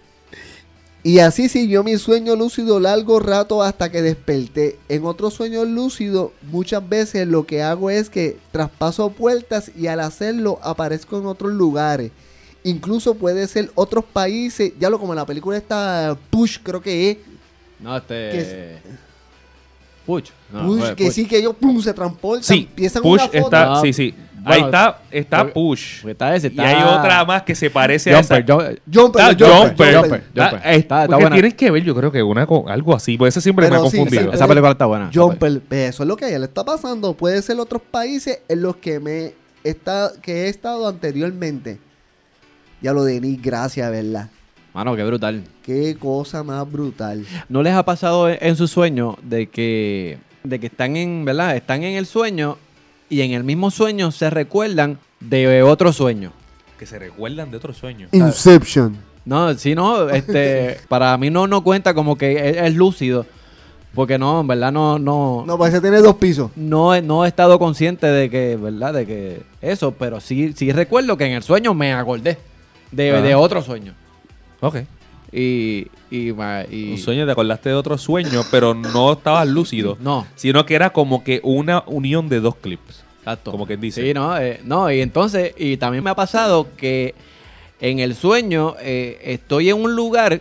Speaker 7: Y así siguió mi sueño lúcido largo rato hasta que desperté. En otros sueños lúcidos, muchas veces lo que hago es que traspaso puertas y al hacerlo aparezco en otros lugares. Incluso puede ser otros países, ya lo como en la película está Push, creo que es.
Speaker 5: No, este.
Speaker 7: Que
Speaker 5: Puch. No,
Speaker 7: Push,
Speaker 5: fue
Speaker 7: que
Speaker 5: Puch.
Speaker 7: sí, que ellos pum, se transportan,
Speaker 6: Sí,
Speaker 7: empiezan
Speaker 6: Push
Speaker 7: una foto.
Speaker 6: está.
Speaker 5: No,
Speaker 6: sí, sí.
Speaker 5: bueno,
Speaker 6: Ahí está, está
Speaker 5: porque-
Speaker 6: Push.
Speaker 5: porque está ese,
Speaker 6: Y
Speaker 5: está-
Speaker 6: hay otra más que se parece a esa.
Speaker 5: Jumper, Jumper.
Speaker 7: Jumper,
Speaker 6: Está
Speaker 7: Jumper,
Speaker 6: Jumper.
Speaker 7: Jumper.
Speaker 6: Está-
Speaker 5: Jumper. Está- está
Speaker 6: porque
Speaker 5: buena.
Speaker 6: tienen que ver, yo creo que una con algo así. Por eso siempre
Speaker 7: Pero
Speaker 6: me he
Speaker 7: sí,
Speaker 6: confundido.
Speaker 7: sí.
Speaker 5: Esa película está buena.
Speaker 7: Jumper, eso es lo que a ella le está pasando. Puede ser otros países en los que me está, que he estado anteriormente. Ya lo de Nick, gracias, ¿verdad?
Speaker 5: Mano, qué brutal.
Speaker 7: Qué cosa más brutal.
Speaker 5: ¿No les ha pasado en, en su sueño de que, de que están en, ¿verdad? Están en el sueño y en el mismo sueño se recuerdan de otro sueño?
Speaker 6: Que se recuerdan de otro sueño.
Speaker 7: Inception.
Speaker 5: No, si no, este, para mí no, no cuenta como que es, es lúcido. Porque no, en verdad no, no,
Speaker 7: No, parece tener dos pisos.
Speaker 5: no, he- no he estado consciente de que, ¿verdad? De que eso, pero sí, sí recuerdo que en el sueño me acordé de,
Speaker 6: Ajá.
Speaker 5: de otro sueño.
Speaker 6: Ok.
Speaker 5: Y, y, ma- y-
Speaker 6: Un sueño, te acordaste de otro sueño, pero no estabas lúcido.
Speaker 5: No.
Speaker 6: Sino que era como que una unión de dos clips.
Speaker 5: Exacto.
Speaker 6: Como quien dice.
Speaker 5: Sí, no, eh, no, y entonces, y también me ha pasado que en el sueño eh, estoy en un lugar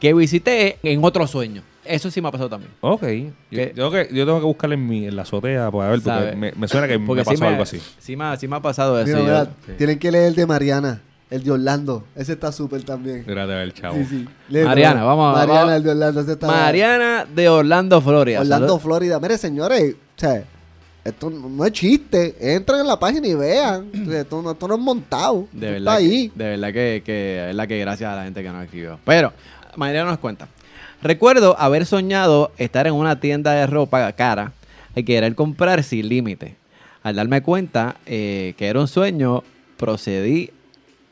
Speaker 5: que visité en otro sueño. Eso sí me ha pasado también.
Speaker 6: Ok. Yo, que- yo tengo que buscarle en, mi, en la azotea para ver, porque
Speaker 5: ¿Sabe?
Speaker 6: me, me suena que
Speaker 5: Porque
Speaker 6: me
Speaker 5: sí
Speaker 6: pasó algo así.
Speaker 5: Sí me, sí me ha pasado eso.
Speaker 7: Mira,
Speaker 5: yo-
Speaker 7: mira,
Speaker 6: sí.
Speaker 7: Tienen que leer el de Mariana, el de Orlando. Ese está súper también.
Speaker 6: Gracias, el chavo.
Speaker 7: Sí, sí.
Speaker 5: Mariana, vamos a-
Speaker 7: Mariana,
Speaker 5: vamos-
Speaker 7: el de Orlando. Ese está
Speaker 5: Mariana de Orlando, Florida.
Speaker 7: Orlando,
Speaker 5: Salud-
Speaker 7: Florida. Mire, señores, o sea, esto no es chiste. Entren en la página y vean. O sea, esto, no, esto no es montado.
Speaker 5: De verdad,
Speaker 7: está ahí.
Speaker 5: Que, de verdad que, que es la que gracias a la gente que nos escribió. Pero, Mariana nos cuenta. Recuerdo haber soñado estar en una tienda de ropa cara y querer comprar sin límite. Al darme cuenta eh, que era un sueño, procedí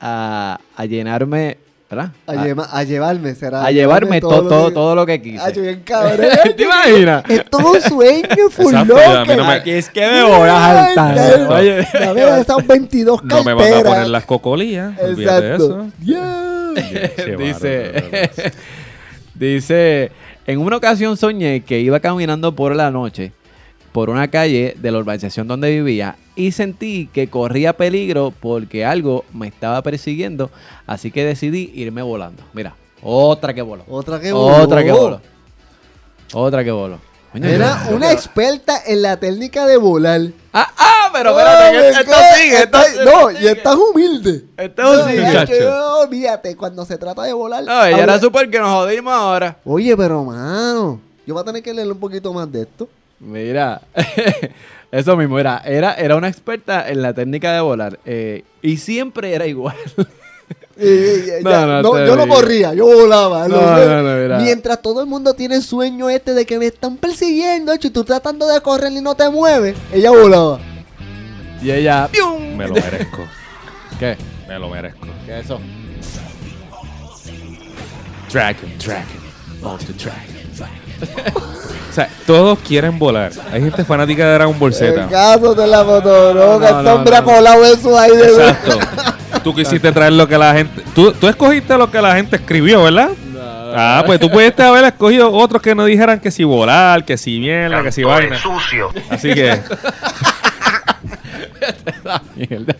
Speaker 5: a, a llenarme, ¿verdad?
Speaker 7: A, lleva- a llevarme, será.
Speaker 5: a llevarme to- todo,
Speaker 7: lo
Speaker 5: todo,
Speaker 7: que-
Speaker 5: lo que quise.
Speaker 7: Ah, yo bien cabrón.
Speaker 5: ¿Te imaginas?
Speaker 7: Es todo un sueño, full
Speaker 6: Exacto,
Speaker 7: loco.
Speaker 6: a no me-
Speaker 5: Aquí es que me voy a saltar. Oye,
Speaker 7: A ver, esas 22
Speaker 6: No me van a
Speaker 7: carteras.
Speaker 6: poner las cocolías.
Speaker 7: Exacto.
Speaker 6: eso.
Speaker 7: Yeah.
Speaker 6: Qué
Speaker 5: dice, dice, en una ocasión soñé que iba caminando por la noche por una calle de la urbanización donde vivía y sentí que corría peligro porque algo me estaba persiguiendo, así que decidí irme volando. Mira, otra que voló.
Speaker 7: Otra que voló.
Speaker 5: Otra que voló. Otra que voló.
Speaker 7: Era una experta en la técnica de volar.
Speaker 5: Ah, ah, pero espérate,
Speaker 7: Oh,
Speaker 5: esto sigue, esto
Speaker 7: No, y estás humilde.
Speaker 5: Esto
Speaker 7: No,
Speaker 5: sigue.
Speaker 7: es
Speaker 6: muchacho.
Speaker 7: que, olvídate, cuando se trata de volar.
Speaker 5: No, ella era súper que nos jodimos ahora.
Speaker 7: Oye, pero mano, yo voy a tener que leer un poquito más de esto.
Speaker 5: Mira, eso mismo, era, era, era una experta en la técnica de volar eh, y siempre era igual.
Speaker 7: Eh, eh,
Speaker 5: No,
Speaker 7: ya,
Speaker 5: no,
Speaker 7: yo no corría, yo volaba.
Speaker 5: No,
Speaker 7: lo-
Speaker 5: no, no, mira.
Speaker 7: Mientras todo el mundo tiene el sueño este de que me están persiguiendo, y tú tratando de correr y no te mueves, ella volaba.
Speaker 5: y ella, ¡pium!
Speaker 6: Me lo merezco.
Speaker 5: ¿Qué?
Speaker 6: Me lo merezco.
Speaker 5: ¿Qué es eso?
Speaker 6: Dragon, Dragon, Ultra Dragon. O sea, todos quieren volar. Hay gente fanática de Dragon Ball
Speaker 7: El
Speaker 6: Z.
Speaker 7: caso de la fotoroca,
Speaker 5: No,
Speaker 7: este
Speaker 5: no,
Speaker 7: hombre
Speaker 5: no.
Speaker 7: ha colado eso ahí de
Speaker 6: Exacto. Tú quisiste traer lo que la gente. Tú, tú escogiste lo que la gente escribió, ¿verdad? Ah, pues tú pudiste haber escogido otros que no dijeran que si volar, que si mierda, que si vaina. Así que.
Speaker 5: Mierda.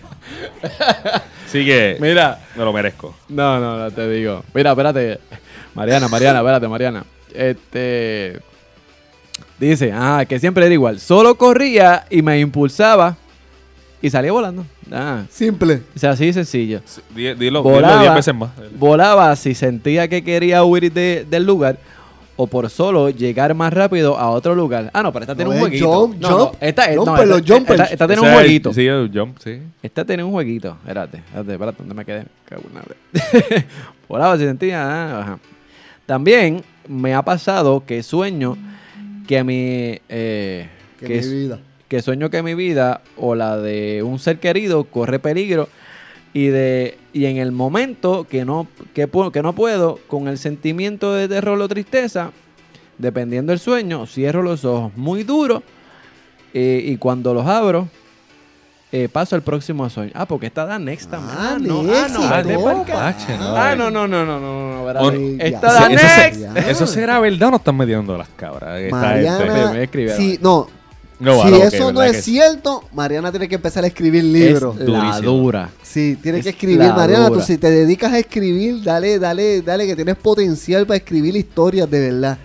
Speaker 6: Así que.
Speaker 5: Mira,
Speaker 6: Me lo merezco.
Speaker 5: no, no, no te digo. Mira, espérate. Mariana, Mariana, espérate, Mariana. Este. Dice, ah, que siempre era igual. Solo corría y me impulsaba y salía volando. Ah,
Speaker 7: Simple.
Speaker 5: o sea, así de sencillo.
Speaker 6: Di- Dilo, dilo
Speaker 5: Volaba,
Speaker 6: 10 veces más.
Speaker 5: volaba si sentía que quería huir de- del lugar o por solo llegar más rápido a otro lugar. Ah, no, pero esta tiene
Speaker 7: No,
Speaker 5: un
Speaker 7: es
Speaker 5: jueguito.
Speaker 7: jump,
Speaker 5: no, no,
Speaker 7: jump.
Speaker 5: esta, no, esta-
Speaker 7: los jumpers.
Speaker 5: esta- esta tiene
Speaker 6: O
Speaker 5: un jueguito.
Speaker 6: Sí, el jump, sí.
Speaker 5: Esta tiene un jueguito. Espérate, espérate, espérate, ¿dónde me quedé? Volaba si sentía. ah, ajá. También me ha pasado que sueño que mi. eh,
Speaker 7: Que
Speaker 5: que
Speaker 7: mi vida.
Speaker 5: que sueño que mi vida o la de un ser querido corre peligro y de y en el momento que no que, que no puedo con el sentimiento de terror o tristeza dependiendo del sueño cierro los ojos muy duro eh, y cuando los abro eh, paso al próximo sueño ah porque está da next también
Speaker 7: Ah,
Speaker 5: ah no
Speaker 7: next,
Speaker 5: ah no ca-
Speaker 6: Pache, no.
Speaker 5: ah no no no no no no espérate.
Speaker 6: On-
Speaker 5: esta
Speaker 7: Ya,
Speaker 5: da
Speaker 7: sí,
Speaker 6: eso,
Speaker 5: next
Speaker 7: se-
Speaker 6: eso será verdad o no están metiendo las cabras. Esta
Speaker 7: Mariana,
Speaker 5: escribieron.
Speaker 7: si, no,
Speaker 6: No,
Speaker 7: si
Speaker 6: vale,
Speaker 7: eso no
Speaker 6: ¿verdad
Speaker 7: es
Speaker 6: que sí?
Speaker 7: cierto, Mariana tiene que empezar a escribir
Speaker 5: es
Speaker 7: libros.
Speaker 5: la
Speaker 6: Durísimo.
Speaker 5: dura
Speaker 7: Sí, tienes
Speaker 5: Es
Speaker 7: que escribir,
Speaker 5: la
Speaker 7: Mariana. Tú si te dedicas a escribir, dale, dale, dale, que tienes potencial para escribir historias de verdad.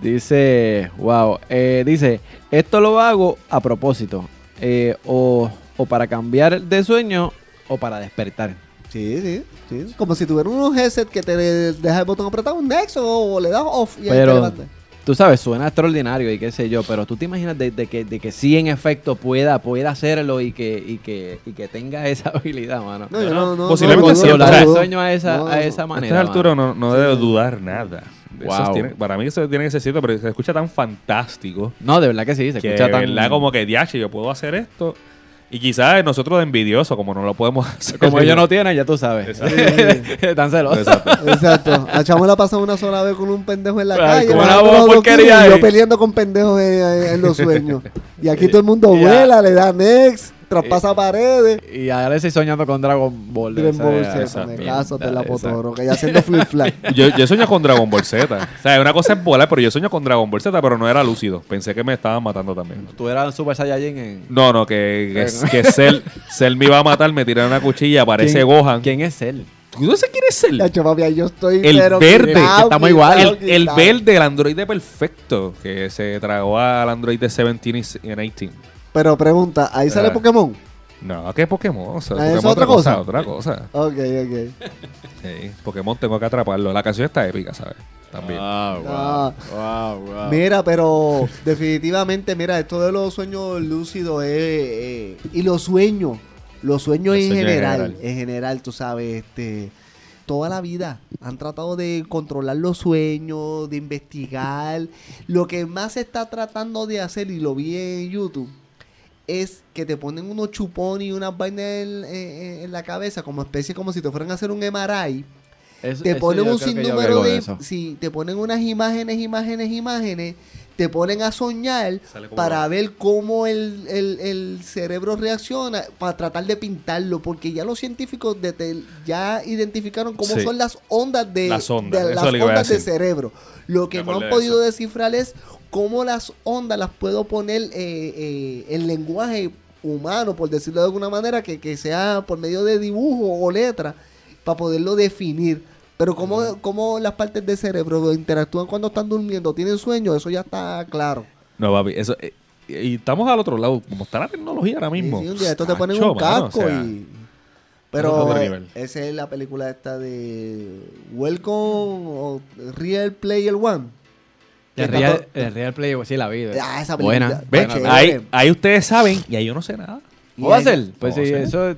Speaker 5: Dice, wow, eh, dice, esto lo hago a propósito, eh, o, o para cambiar de sueño o para despertar.
Speaker 7: Sí, sí, sí. Como si tuvieras unos headset que te deja el botón apretado, un nexo o le das off y ahí te
Speaker 5: Pero,
Speaker 7: levantas.
Speaker 5: tú sabes, suena extraordinario y qué sé yo, pero tú te imaginas de, de que, de que sí en efecto pueda, pueda hacerlo y que, y que, y que tenga esa habilidad, mano.
Speaker 7: No, yo no, no.
Speaker 6: Posiblemente
Speaker 7: no, no,
Speaker 5: el
Speaker 7: no,
Speaker 5: sueño a esa,
Speaker 7: no,
Speaker 5: a
Speaker 7: no.
Speaker 5: esa
Speaker 6: A
Speaker 5: manera.
Speaker 6: esta altura
Speaker 5: mano.
Speaker 6: no, no debe dudar nada.
Speaker 5: Wow.
Speaker 6: tienen- para mí eso tiene que ser cierto, pero se escucha tan fantástico
Speaker 5: No, de verdad que sí, se
Speaker 6: que
Speaker 5: escucha tan...
Speaker 6: verdad como que diache, yo puedo hacer esto. Y quizás nosotros de envidioso, como no lo podemos hacer.
Speaker 5: Como ellos no tienen, ya tú sabes. Están celosos.
Speaker 6: Exacto.
Speaker 7: Exacto. A Chamo la pasado una sola vez con un pendejo en la
Speaker 5: Ay,
Speaker 7: calle.
Speaker 5: como
Speaker 7: y yo peleando con pendejos en, en- en los sueños. Y aquí todo el mundo vuela, le da next, traspasa paredes.
Speaker 5: Y ahora estoy soñando con Dragon Ball.
Speaker 7: Dragon Ball Z, me
Speaker 5: mierda,
Speaker 7: caso de la
Speaker 5: esa-
Speaker 7: potoroca y haciendo flip flap.
Speaker 6: Yo, yo sueño con Dragon Ball Z. O sea, una cosa es volar, pero yo sueño con Dragon Ball Z, pero no era lúcido. Pensé que me estaban matando también.
Speaker 5: Tú eras un Super Saiyajin en...
Speaker 6: No, no, que, que, que Cell, Cell me iba a matar, me tiraron una cuchilla, aparece
Speaker 5: ¿Quién-
Speaker 6: Gohan.
Speaker 5: ¿Quién es él?
Speaker 6: ¿Tú no sabes quién es Cell?
Speaker 7: Ahí yo estoy.
Speaker 6: El
Speaker 7: pero
Speaker 6: verde,
Speaker 5: que estamos igual.
Speaker 6: El, verde, el androide perfecto, que se tragó al androide 17 y 18.
Speaker 7: Pero pregunta, ¿ahí sale
Speaker 6: Ah.
Speaker 7: Pokémon?
Speaker 6: No, ¿qué Pokémon? O sea,
Speaker 7: Ah, ¿eso
Speaker 6: Pokémon
Speaker 7: otra cosa?
Speaker 6: Otra cosa.
Speaker 7: Ok, ok.
Speaker 6: Sí, Pokémon tengo que atraparlo. La canción está épica, ¿sabes? También.
Speaker 7: Ah.
Speaker 5: wow, wow.
Speaker 7: Mira, pero definitivamente, mira, esto de los sueños lúcidos es, eh, y los sueños, los sueños
Speaker 6: Los
Speaker 7: en
Speaker 6: sueños en
Speaker 7: general,
Speaker 6: general.
Speaker 7: en general, tú sabes, este, toda la vida han tratado de controlar los sueños, de investigar. Lo que más se está tratando de hacer, y lo vi en YouTube, es que te ponen unos chupones y unas vainas en, en- en la cabeza, como especie, como si te fueran a hacer un MRI
Speaker 5: Eso-
Speaker 7: te ponen un sinnúmero de, sí, te ponen unas imágenes, imágenes, imágenes, te ponen a soñar para
Speaker 6: va.
Speaker 7: ver cómo el, el- el cerebro reacciona, para tratar de pintarlo, porque ya los científicos de tel- ya identificaron cómo
Speaker 6: Sí.
Speaker 7: son las ondas de
Speaker 6: Las ondas,
Speaker 7: de
Speaker 6: eso
Speaker 7: las
Speaker 6: le iba a
Speaker 7: ondas de
Speaker 6: decir.
Speaker 7: cerebro. Lo que
Speaker 6: Me
Speaker 7: no han podido
Speaker 6: eso.
Speaker 7: descifrar es cómo las ondas las puedo poner eh, eh, en lenguaje humano, por decirlo de alguna manera, que, que sea por medio de dibujo o letra, para poderlo definir. Pero cómo, cómo las partes del cerebro interactúan cuando están durmiendo, tienen sueño, eso ya está claro.
Speaker 6: No, papi, eso. eh, y estamos al otro lado. Como está la tecnología ahora mismo.
Speaker 7: sí, un día esto te ponen un casco
Speaker 6: o sea,
Speaker 7: y... Pero esa es la película esta de Welcome o Real Player One.
Speaker 5: El Real,
Speaker 7: todo-
Speaker 5: el Real Play, sí, la vi.
Speaker 7: Ah, esa
Speaker 5: Buena.
Speaker 6: Ahí, ahí ustedes saben y ahí yo no sé nada.
Speaker 5: ¿Cómo va a ser? Pues sí, eso, eso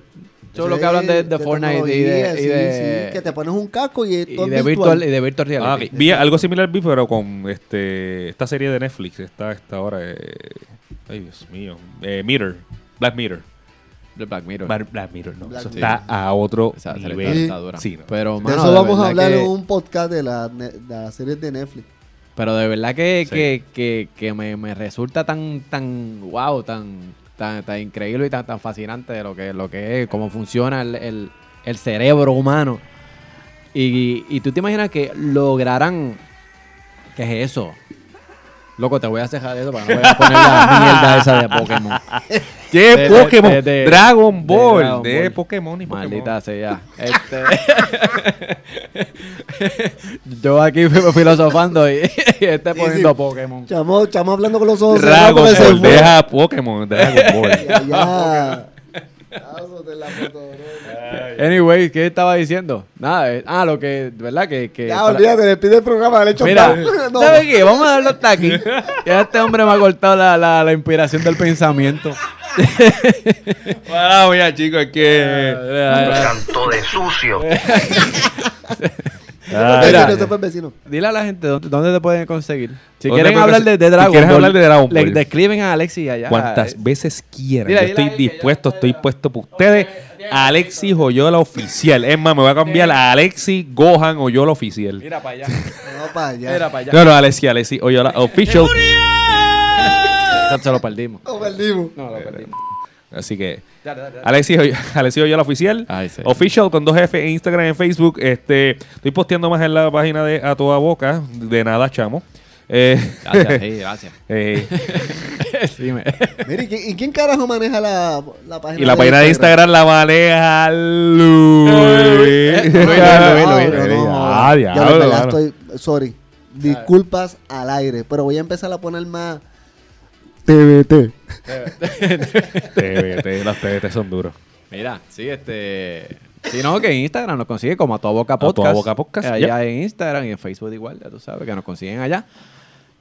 Speaker 7: Eso
Speaker 5: es lo que hablan de, de Fortnite y de, y
Speaker 7: sí,
Speaker 5: de,
Speaker 7: sí, que te pones un casco y,
Speaker 5: y
Speaker 7: todo
Speaker 5: de
Speaker 7: es
Speaker 5: virtual,
Speaker 7: virtual.
Speaker 5: y de virtual reality.
Speaker 6: Ah. Vi algo similar, vi, pero con este esta serie de Netflix. Está esta hora. eh, ay, Dios mío. Eh, Mirror. Black Mirror.
Speaker 5: Black Mirror.
Speaker 6: Black, Black Mirror, no.
Speaker 7: Black
Speaker 6: eso
Speaker 7: Mirror.
Speaker 6: está a otro
Speaker 5: Esa
Speaker 6: nivel.
Speaker 5: está dura.
Speaker 6: Sí, no.
Speaker 5: Pero,
Speaker 7: De
Speaker 5: mano,
Speaker 7: eso
Speaker 5: de
Speaker 7: vamos a hablar
Speaker 5: que-
Speaker 7: en un podcast de la, de la serie de Netflix.
Speaker 5: Pero de verdad que,
Speaker 6: Sí.
Speaker 5: que, que, que me, me resulta tan, tan, wow, tan, tan, tan increíble y tan, tan fascinante de lo que, lo que es, cómo funciona el, el, el cerebro humano. Y, y tú te imaginas que lograran, ¿qué es eso? Loco, te voy a cejar eso para no voy a poner la mierda esa de Pokémon.
Speaker 6: ¿Qué
Speaker 5: De-
Speaker 6: Pokémon?
Speaker 5: de- de-
Speaker 6: Dragon Ball. De,
Speaker 5: Dragon Ball.
Speaker 6: Pokémon y Pokémon.
Speaker 5: Maldita sea. Este... Yo aquí fui- filosofando y, y este poniendo
Speaker 7: sí.
Speaker 5: Pokémon.
Speaker 7: Chamo, chamo hablando con los ojos
Speaker 6: Dragon Ball. Deja Pokémon. Dragon Ball.
Speaker 7: Ya, ya. La foto.
Speaker 5: Anyway, ¿qué estaba diciendo? Nada, eh, ah, lo que, ¿verdad? Que, que
Speaker 7: Ya,
Speaker 5: para-
Speaker 7: olvídate, despide el programa, dale hecho
Speaker 5: Mira,
Speaker 7: no.
Speaker 5: ¿sabes qué? Vamos a darlo hasta aquí. Ya este hombre me ha cortado la, la, la inspiración del pensamiento.
Speaker 6: Wow, mira, chicos, es que.
Speaker 8: Canto de sucio.
Speaker 6: Ah,
Speaker 7: fue el vecino.
Speaker 5: Dile a la gente dónde, dónde te pueden conseguir. Si
Speaker 6: ¿Dónde
Speaker 5: quieren hablar de, de
Speaker 6: Si
Speaker 5: Dragon
Speaker 6: quieres
Speaker 5: Ball,
Speaker 6: hablar de Dragon
Speaker 5: le,
Speaker 6: Ball.
Speaker 5: le escriben a Alexis allá.
Speaker 6: Cuantas
Speaker 5: Eh,
Speaker 6: veces quieran.
Speaker 5: Dile,
Speaker 6: yo
Speaker 5: dile
Speaker 6: estoy dispuesto, estoy puesto por ustedes. Alexis Oyola Oficial. Es más, me voy a cambiar a Alexis Gohan Oyola Oficial.
Speaker 5: Mira para allá.
Speaker 7: No, para allá.
Speaker 5: Mira para allá.
Speaker 6: No, no, Alexis, Alexis Oyola Official.
Speaker 5: Se lo perdimos.
Speaker 7: Lo perdimos.
Speaker 5: No, lo perdimos.
Speaker 6: Así que,
Speaker 5: Dale, dale, dale.
Speaker 6: Alexis, Oy- Alexis Oyola Oficial.
Speaker 5: Ay, sí.
Speaker 6: Official con dos F en Instagram y en Facebook. Este, estoy posteando más en la página de A Toda Boca. De nada, chamo. Eh,
Speaker 5: Gracias, sí, gracias.
Speaker 6: eh,
Speaker 7: Mira,
Speaker 5: Sí, me-
Speaker 7: ¿y, quién- y quién carajo maneja la, la página
Speaker 6: y la página de Instagram la maneja Luis.
Speaker 7: Ah,
Speaker 6: diablo, mano.
Speaker 7: estoy, sorry, disculpas al aire, pero voy a empezar a poner más TBT.
Speaker 6: TBT, las TBT son duros.
Speaker 5: Mira, sí, este. Si no, que en Instagram nos consigue como a tu boca
Speaker 6: A Toda
Speaker 5: podcast.
Speaker 6: Boca Podcast,
Speaker 5: Allá en Instagram y en Facebook igual, ya tú sabes que nos consiguen allá.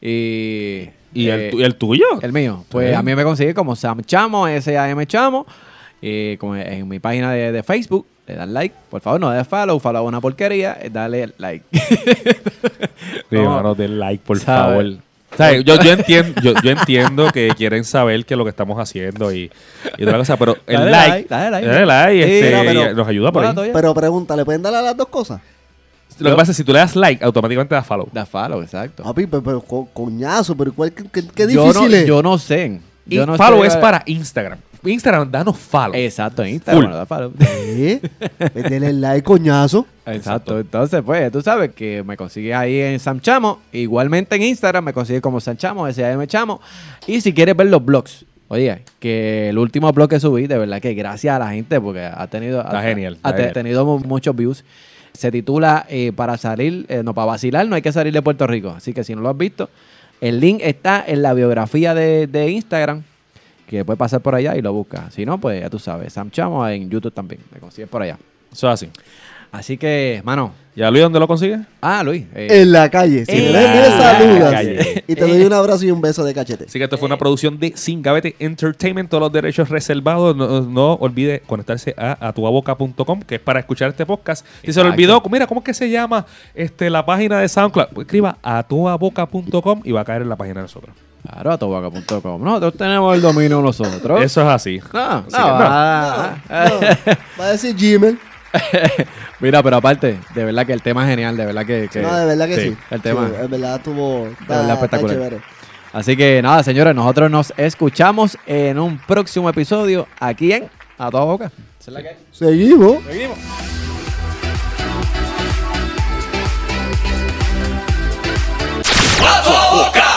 Speaker 5: Y.
Speaker 6: ¿Y,
Speaker 5: eh,
Speaker 6: el, tu- y el tuyo?
Speaker 5: el mío. Pues a mí me consigue como Sam Chamo, S-A-M Chamo. Y como en mi página de, de Facebook, le dan like. Por favor, no des follow, follow una porquería, eh, dale like.
Speaker 6: Sí,
Speaker 5: No.
Speaker 6: mano, den like, por favor. O sea, yo, yo, entiendo, yo, yo entiendo que quieren saber qué es lo que estamos haciendo y, y otra cosa, pero el
Speaker 5: Dale
Speaker 6: like,
Speaker 5: like, dale like.
Speaker 6: dale like,
Speaker 5: Sí,
Speaker 6: este,
Speaker 7: mira, pero-
Speaker 6: nos ayuda por ahí.
Speaker 7: Pero pregunta, ¿le pueden dar a las dos cosas?
Speaker 6: Lo que pasa es que si tú le das like, automáticamente das follow.
Speaker 5: Da follow, exacto.
Speaker 7: Papi, pero, pero co- coñazo, pero ¿cuál, qué, qué- qué
Speaker 5: yo,
Speaker 7: difícil
Speaker 5: no,
Speaker 7: es?
Speaker 5: yo no sé.
Speaker 6: Y
Speaker 5: Yo no
Speaker 6: follow
Speaker 5: sé-
Speaker 6: es para Instagram. Instagram, danos follow.
Speaker 5: Exacto, en Instagram.
Speaker 6: Full.
Speaker 5: da follow.
Speaker 7: ¿Eh? Métele like, coñazo.
Speaker 5: Exacto. Entonces, pues, tú sabes que me consigues ahí en Sam Chamo. Igualmente en Instagram me consigues como Sam Chamo, S-A-M Chamo. Y si quieres ver los blogs, oye, que el último blog que subí, de verdad que gracias a la gente, porque ha tenido,
Speaker 6: Está
Speaker 5: ha,
Speaker 6: genial,
Speaker 5: ha
Speaker 6: genial.
Speaker 5: tenido mu- muchos views. Se titula eh, Para salir, eh, no, para vacilar, no hay que salir de Puerto Rico. Así que si no lo has visto, el link está en la biografía de, de Instagram. Que puedes pasar por allá y lo buscas. Si no, pues ya tú sabes, Sam Chamo en YouTube también. Me consigues por allá.
Speaker 6: Eso es así.
Speaker 5: Así que, mano.
Speaker 6: ¿Y a Luis dónde lo consigues?
Speaker 5: Ah, Luis. eh,
Speaker 7: En la calle. Si
Speaker 5: En
Speaker 7: me saludas. Y te doy un abrazo y un beso de cachete.
Speaker 6: Así que esto fue una producción de Sin Gavete Entertainment, todos los derechos reservados. No, no olvide conectarse a atuaboca.com, que es para escuchar este podcast. Si se le olvidó, mira, ¿cómo es que se llama este, la página de SoundCloud? Pues escriba atuaboca.com y va a caer en la página de nosotros.
Speaker 5: Claro, atobaca.com. Nosotros tenemos el dominio nosotros.
Speaker 6: Eso es así.
Speaker 5: No, no,
Speaker 6: Así que no.
Speaker 5: ah, ah.
Speaker 7: Va a decir Gmail.
Speaker 5: Mira, pero aparte, de verdad que el tema es genial, de verdad que... que-
Speaker 7: No, de verdad que sí.
Speaker 6: sí,
Speaker 5: el tema.
Speaker 7: Sí, en verdad estuvo. Está,
Speaker 5: verdad espectacular. Así que nada, señores, nosotros nos escuchamos en un próximo episodio aquí en A Toda Boca. Esa es la que hay.
Speaker 7: Seguimos.
Speaker 5: Seguimos.
Speaker 4: A toda boca.